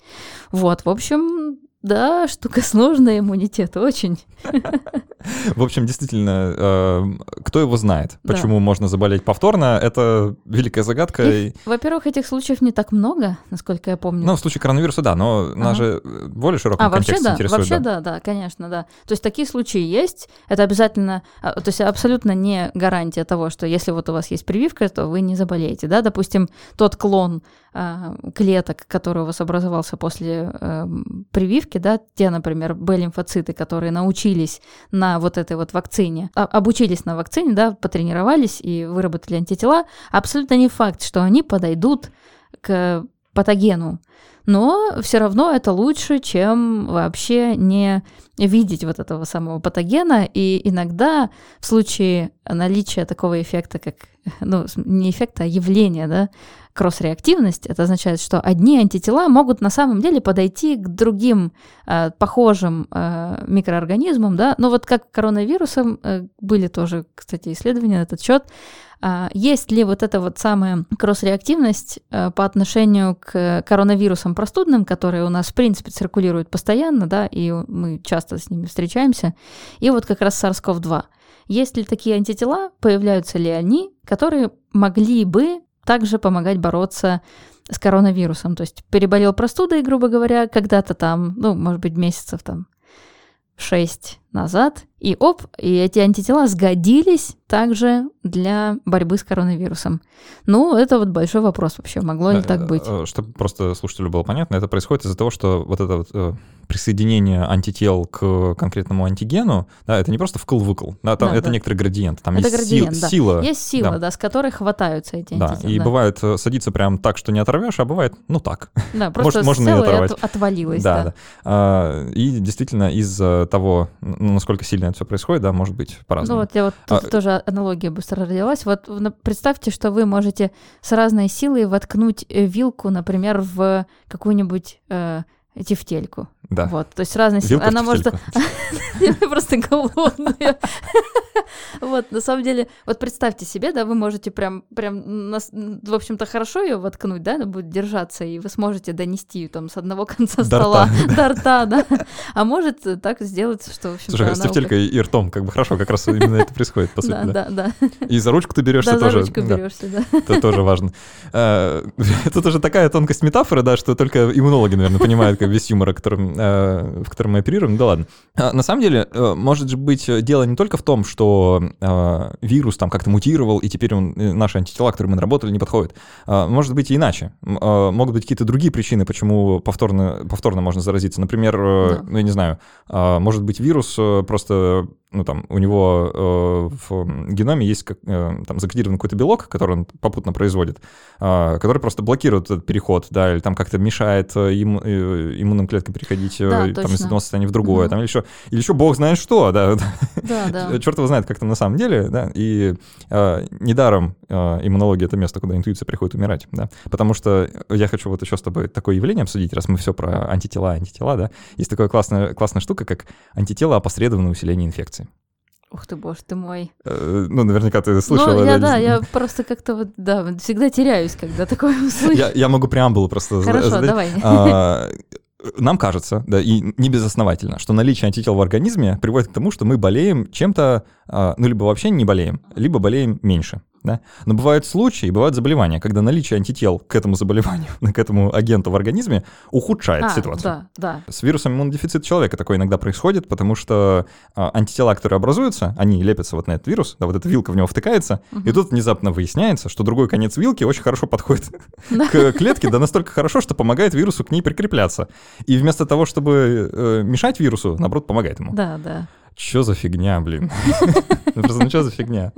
Вот, в общем, да, штука сложная, иммунитет, очень. В общем, действительно, э, кто его знает, Да. почему можно заболеть повторно, это великая загадка. Их, Во-первых, этих случаев не так много, насколько я помню. Ну, в случае коронавируса, да, но нас Ага. же э, более широком а, вообще контексте да, интересует. вообще да. да, да, конечно, да. То есть такие случаи есть, это обязательно, а, то есть абсолютно не гарантия того, что если вот у вас есть прививка, то вы не заболеете, да, допустим, тот клон клеток, который у вас образовался после эм, прививки, да, те, например, Б-лимфоциты, которые научились на вот этой вот вакцине, а- обучились на вакцине, да, потренировались и выработали антитела, абсолютно не факт, что они подойдут к патогену. Но все равно это лучше, чем вообще не видеть вот этого самого патогена. И иногда в случае наличия такого эффекта, как, ну, не эффекта, а явления, да, кросс-реактивность, это означает, что одни антитела могут на самом деле подойти к другим э, похожим э, микроорганизмам, да, но вот как коронавирусом э, были тоже, кстати, исследования на этот счет, а, есть ли вот эта вот самая кросс-реактивность э, по отношению к коронавирусам простудным, которые у нас, в принципе, циркулируют постоянно, да, и мы часто с ними встречаемся, и вот как раз SARS-CoV-2. Есть ли такие антитела, появляются ли они, которые могли бы также помогать бороться с коронавирусом? То есть переболел простудой, грубо говоря, когда-то там, ну, может быть, месяцев там 6 назад, и оп, и эти антитела сгодились также для борьбы с коронавирусом. Ну, это вот большой вопрос вообще, могло ли так быть? э, Чтобы просто слушателю было понятно, это происходит из-за того, что вот это вот э, присоединение антител к конкретному антигену, да, это не просто вкл-выкл, да, там, Да, это да. некоторый градиент, там Это есть градиент, да. сила. Есть сила, да. да. с которой хватаются эти Да, антитела. и да. бывает э, садится прям так, что не оторвешь, а бывает, ну так. Да, просто можно и оторвать. от- отвалилась, да, да. да. А, И действительно из-за того, ну, насколько сильно это все происходит, да, может быть Ну по-разному. вот я вот А, тут тоже аналогия быстро родилась. Вот представьте, что вы можете с разной силой воткнуть э, вилку, например, в какую-нибудь э, тефтельку. Да. Вот, то есть с разной силой. Вилка в Она может... Я просто голодная. Вот, на самом деле, вот представьте себе, да, вы можете прям, прям, в общем-то, хорошо ее воткнуть, да, она будет держаться, и вы сможете донести ее там с одного конца стола до рта, да. А может э, так сделать, что, в общем-то, Слушай, она с тефтелькой и ртом, как бы хорошо, как раз именно это происходит, по сути, Да, да. да. И за ручку ты берешься Да, за тоже. ручку берешься, да. Это тоже важно. Это тоже такая тонкость метафоры, да, что только иммунологи, наверное, понимают как весь юмор, о котором, э, в котором мы оперируем. Да ладно. А, На самом деле, э, может же быть э, дело не только в том, что э, вирус там как-то мутировал, и теперь он, наши антитела, которые мы наработали, не подходят. А, Может быть и иначе. Э, Могут быть какие-то другие причины, почему повторно, повторно можно заразиться. Например, Да. ну, я не знаю, а, может быть вирус просто ну, там, у него э, в геноме есть как, э, там закодирован какой-то белок, который он попутно производит, э, который просто блокирует этот переход, да, или там как-то мешает э, имму- э, иммунным клеткам переходить э, Да, там, из одного состояния в другое, Мгм. там, или еще, или еще бог знает что, да, Да, да. черт его знает, как там на самом деле, да, и э, недаром э, иммунология — это место, куда интуиция приходит умирать, да, потому что я хочу вот еще с тобой такое явление обсудить, раз мы все про антитела, антитела, да, есть такая классная, классная штука, как антитела опосредованное усиление инфекции. Ух ты, боже ты мой. Э, Ну, наверняка ты слышала. Ну, я, да, я просто как-то вот, да, всегда теряюсь, когда такое услышу. Я, я могу преамбулу просто Хорошо, задать. давай. А, Нам кажется, да, и не безосновательно, что наличие антител в организме приводит к тому, что мы болеем чем-то, а, ну, либо вообще не болеем, либо болеем меньше. Да? Но бывают случаи, бывают заболевания, когда наличие антител к этому заболеванию, к этому агенту в организме ухудшает А, ситуацию. Да, да. С вирусом иммунодефицита человека такое иногда происходит, потому что а, антитела, которые образуются, они лепятся вот на этот вирус, да, вот эта вилка в него втыкается, и тут внезапно выясняется, что другой конец вилки очень хорошо подходит к клетке, да настолько хорошо, что помогает вирусу к ней прикрепляться. И вместо того, чтобы э, мешать вирусу, наоборот, помогает ему. Да, да. Чё за фигня, блин? Ну, Просто ну что за фигня?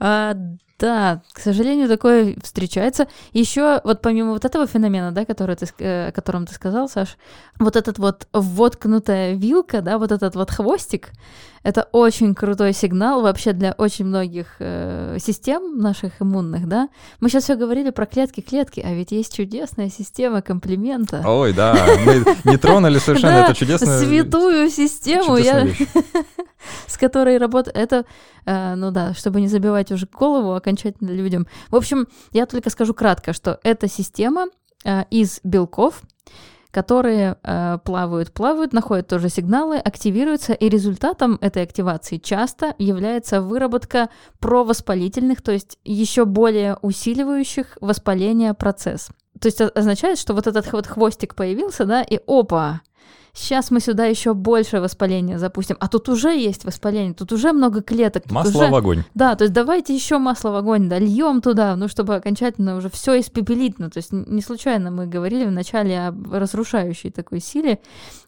А, да, к сожалению, такое встречается. Еще вот помимо вот этого феномена, да, который ты, э, о котором ты сказал, Саш, вот этот вот воткнутая вилка, да, вот этот вот хвостик, это очень крутой сигнал вообще для очень многих э, систем наших иммунных, да. Мы сейчас все говорили про клетки-клетки, а ведь есть чудесная система комплимента. Ой, да, мы не тронули совершенно эту чудесную... святую систему, с которой работаю. Это, э, ну да, чтобы не забивать уже голову окончательно людям. В общем, я только скажу кратко, что это система э, из белков, которые э, плавают, плавают, находят тоже сигналы, активируются, и результатом этой активации часто является выработка провоспалительных, то есть еще более усиливающих воспаление процесс. То есть означает, что вот этот вот хвостик появился, да, и опа, сейчас мы сюда еще больше воспаления запустим, а тут уже есть воспаление, тут уже много клеток, Масло уже- в огонь. да, то есть давайте еще масло в огонь дольем туда, ну, чтобы окончательно уже все испепелить. Ну, то есть не случайно мы говорили вначале об разрушающей такой силе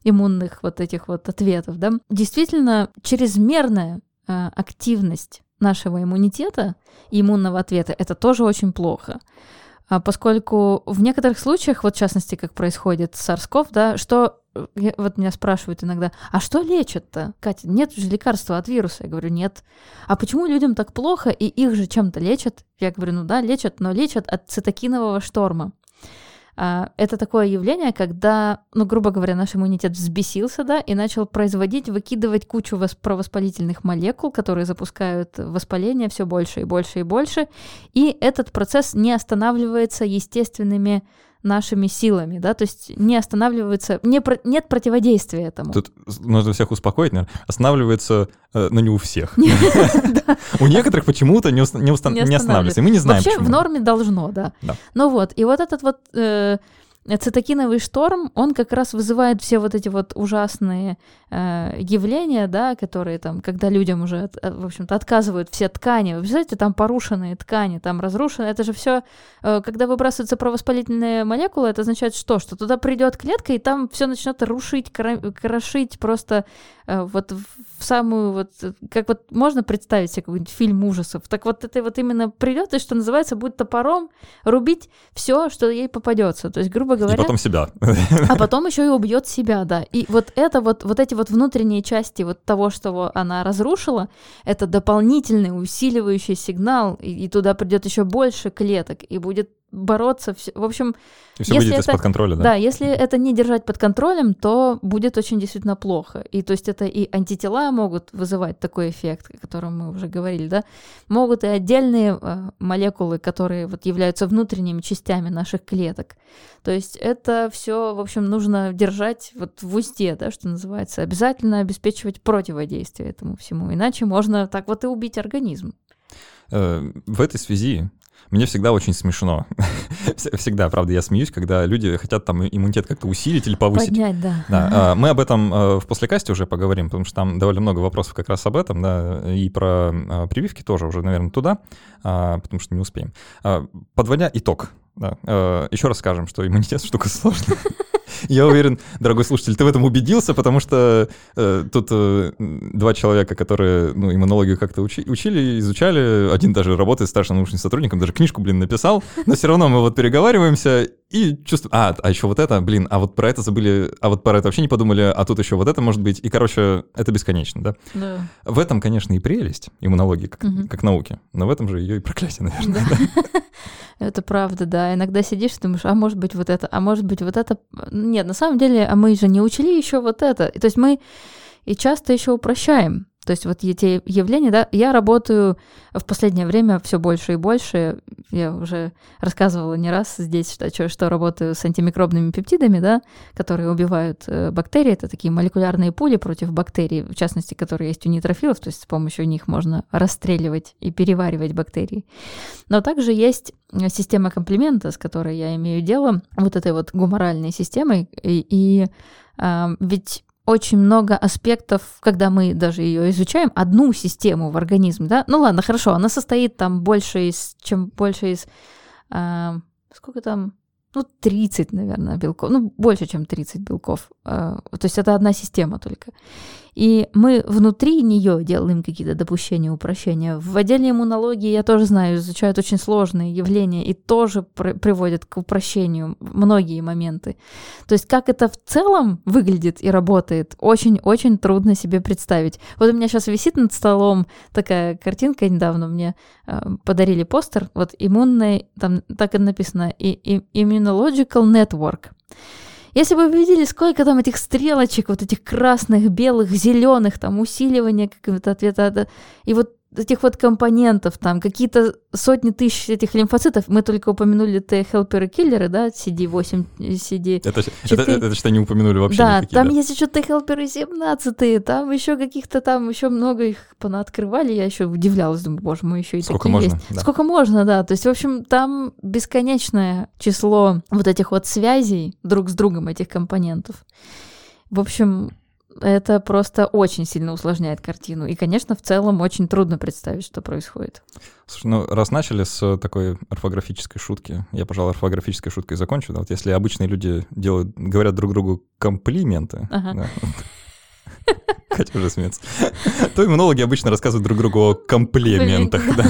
иммунных вот этих вот ответов, да. Действительно, чрезмерная э, активность нашего иммунитета и иммунного ответа это тоже очень плохо. А поскольку в некоторых случаях, вот в частности, как происходит с SARS-CoV, да, что э, вот меня спрашивают иногда, а что лечат-то? Катя, нет же лекарства от вируса. Я говорю, нет. А почему людям так плохо, и их же чем-то лечат? Я говорю, ну да, лечат, но лечат от цитокинового шторма. А, Это такое явление, когда, ну, грубо говоря, наш иммунитет взбесился, да, и начал производить, выкидывать кучу вос- провоспалительных молекул, которые запускают воспаление все больше и больше и больше, и этот процесс не останавливается естественными нашими силами, да, то есть не останавливается, не про- нет противодействия этому. Тут нужно всех успокоить, наверное. Останавливается, э, но не у всех. У некоторых почему-то не останавливается. Мы не знаем, Вообще в норме должно, да. Да. Ну вот, и вот этот вот э, цитокиновый шторм, он как раз вызывает все вот эти вот ужасные э, явления, да, которые там, когда людям уже, э, в общем-то, отказывают все ткани. Вы представляете, там порушенные ткани, там разрушены, это же все, когда выбрасываются провоспалительные молекулы, это означает что? Что туда придет клетка, и там все начнет рушить, кро- крошить просто э, вот в самую вот, э, как вот можно представить себе какой-нибудь фильм ужасов, так вот это вот именно придет и, что называется, будет топором рубить все, что ей попадется. То есть, грубо И говоря, потом себя. а потом еще и убьет себя, да. И вот это вот, вот эти вот внутренние части вот того, что она разрушила, это дополнительный усиливающий сигнал, и, и туда придет еще больше клеток, и будет бороться. В общем, И все Если выйдет это- из-под контроля, да. да? если это не держать под контролем, то будет очень действительно плохо. И то есть это и антитела могут вызывать такой эффект, о котором мы уже говорили, да, могут и отдельные э, молекулы, которые вот являются внутренними частями наших клеток. То есть это все, в общем, нужно держать вот в узде, да, что называется, обязательно обеспечивать противодействие этому всему, иначе можно так вот и убить организм. Э, В этой связи мне всегда очень смешно. Вс- Всегда, правда, я смеюсь, когда люди хотят там иммунитет как-то усилить или повысить. Поднять, да. Да, а, мы об этом э, в послекасте уже поговорим, потому что там довольно много вопросов как раз об этом, да, и про а, прививки тоже уже, наверное, туда, а, потому что не успеем. Подводя итог, да, э, еще раз скажем, что иммунитет штука сложная. Я уверен, дорогой слушатель, ты в этом убедился, потому что э, тут э, два человека, которые ну, иммунологию как-то учи- учили, изучали, один даже работает старшим научным сотрудником, даже книжку, блин, написал, но все равно мы вот переговариваемся и чувствуем, а, а еще вот это, блин, а вот про это забыли, а вот про это вообще не подумали, а тут еще вот это может быть, и, короче, это бесконечно, да. Да. В этом, конечно, и прелесть иммунологии как, Мгм. как науки, но в этом же ее и проклятие, наверное. Да. Это правда, да. Иногда сидишь и думаешь, а может быть вот это, а может быть вот это. Нет, на самом деле, а мы же не учили еще вот это. То есть мы и часто еще упрощаем. То есть вот эти явления, да, я работаю в последнее время все больше и больше. Я уже рассказывала не раз здесь, что, что работаю с антимикробными пептидами, да, которые убивают э, бактерии. Это такие молекулярные пули против бактерий, в частности, которые есть у нейтрофилов, то есть с помощью них можно расстреливать и переваривать бактерии. Но также есть система комплимента, с которой я имею дело, вот этой вот гуморальной системой. И, и а, ведь очень много аспектов, когда мы даже ее изучаем, одну систему в организме, да? Ну ладно, хорошо, она состоит там больше из, чем больше из, э, сколько там, ну, 30, наверное, белков, ну, больше, чем 30 белков. Э, то есть это одна система только. И мы внутри нее делаем какие-то допущения, упрощения. В отделе иммунологии, я тоже знаю, изучают очень сложные явления и тоже при приводят к упрощению многие моменты. То есть как это в целом выглядит и работает, очень-очень трудно себе представить. Вот у меня сейчас висит над столом такая картинка недавно, мне э, подарили постер, вот иммунный, там так и написано, и, и, Immunological Network. Если бы вы видели, сколько там этих стрелочек, вот этих красных, белых, зеленых, там усиливания какого-то ответа, и вот этих вот компонентов, там какие-то сотни тысяч этих лимфоцитов, мы только упомянули Т-хелперы киллеры, да, CD8, CD... Это, это, это, это что не упомянули вообще Да, никакие, там да. есть еще Т-хелперы 17, там еще каких-то там, еще много их понаоткрывали, я еще удивлялась, думаю, боже мой, еще и Сколько такие можно, есть. да. Сколько можно, да, то есть, в общем, там бесконечное число вот этих вот связей друг с другом этих компонентов. В общем, это просто очень сильно усложняет картину. И, конечно, в целом очень трудно представить, что происходит. Слушай, ну раз начали с такой орфографической шутки, я, пожалуй, орфографической шуткой закончу. Да, вот если обычные люди делают, говорят друг другу комплименты, Ага. да, Катя уже смеется. То иммунологи обычно рассказывают друг другу о комплиментах. Да.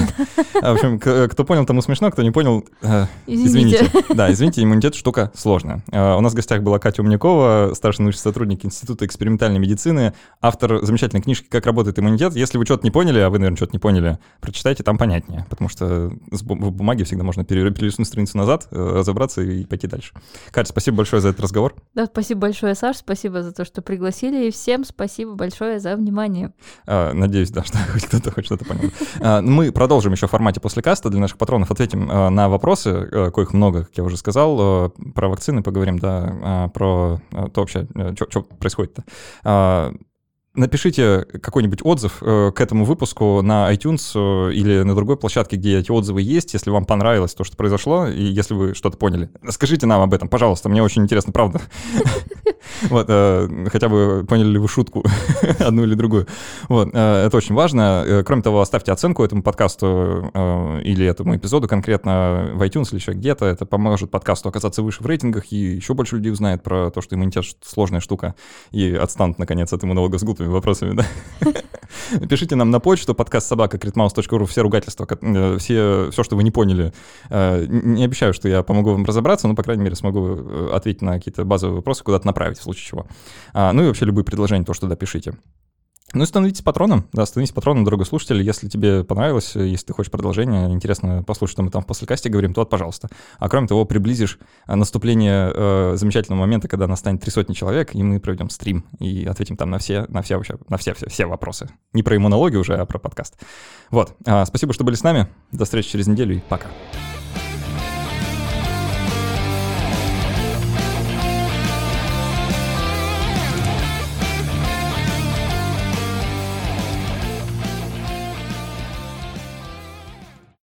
А, В общем, кто понял, тому смешно, кто не понял, э, Извините. извините. Да, извините, иммунитет штука сложная. Э, У нас в гостях была Катя Умникова, старший научный сотрудник Института экспериментальной медицины, автор замечательной книжки «Как работает иммунитет». Если вы что-то не поняли, а вы, наверное, что-то не поняли, прочитайте, там понятнее, потому что с в бумаге всегда можно пере- перелистнуть страницу назад, э, разобраться и пойти дальше. Катя, спасибо большое за этот разговор. Да, спасибо большое, Саш, спасибо за то, что пригласили, и всем спасибо большое за внимание. А, Надеюсь, да, что хоть кто-то хоть что-то понял. А, Мы продолжим еще в формате после каста для наших патронов, ответим а, на вопросы, а, коих много, как я уже сказал, а, про вакцины поговорим, да, про то вообще, что происходит-то. Напишите какой-нибудь отзыв э, к этому выпуску на iTunes э, или на другой площадке, где эти отзывы есть, если вам понравилось то, что произошло, и если вы что-то поняли. Скажите нам об этом, пожалуйста, мне очень интересно, правда. Вот, э, хотя бы поняли ли вы шутку, одну или другую. Вот, это очень важно. Кроме того, оставьте оценку этому подкасту или этому эпизоду конкретно в iTunes или еще где-то. Это поможет подкасту оказаться выше в рейтингах, и еще больше людей узнает про то, что иммунитет сложная штука, и отстанут, наконец, от иммунолога с глупыми вопросами, да. Пишите нам на почту подкаст собака все ругательства, э, все, все, что вы не поняли. Э, Не обещаю, что я помогу вам разобраться, но, по крайней мере, смогу э, ответить на какие-то базовые вопросы, куда-то направить, в случае чего. А, Ну и вообще любые предложения тоже туда пишите. Ну и становитесь патроном, да, становитесь патроном, дорогой слушатель. Если тебе понравилось, если ты хочешь продолжение, интересно послушать, что мы там в послекасте говорим, то вот, пожалуйста. А кроме того, приблизишь э, наступление э, замечательного момента, когда нас станет три сотни человек, и мы проведем стрим и ответим там на все, на все вообще, на все, все, все вопросы. Не про иммунологию уже, а про подкаст. Вот. А, спасибо, что были с нами. До встречи через неделю и пока.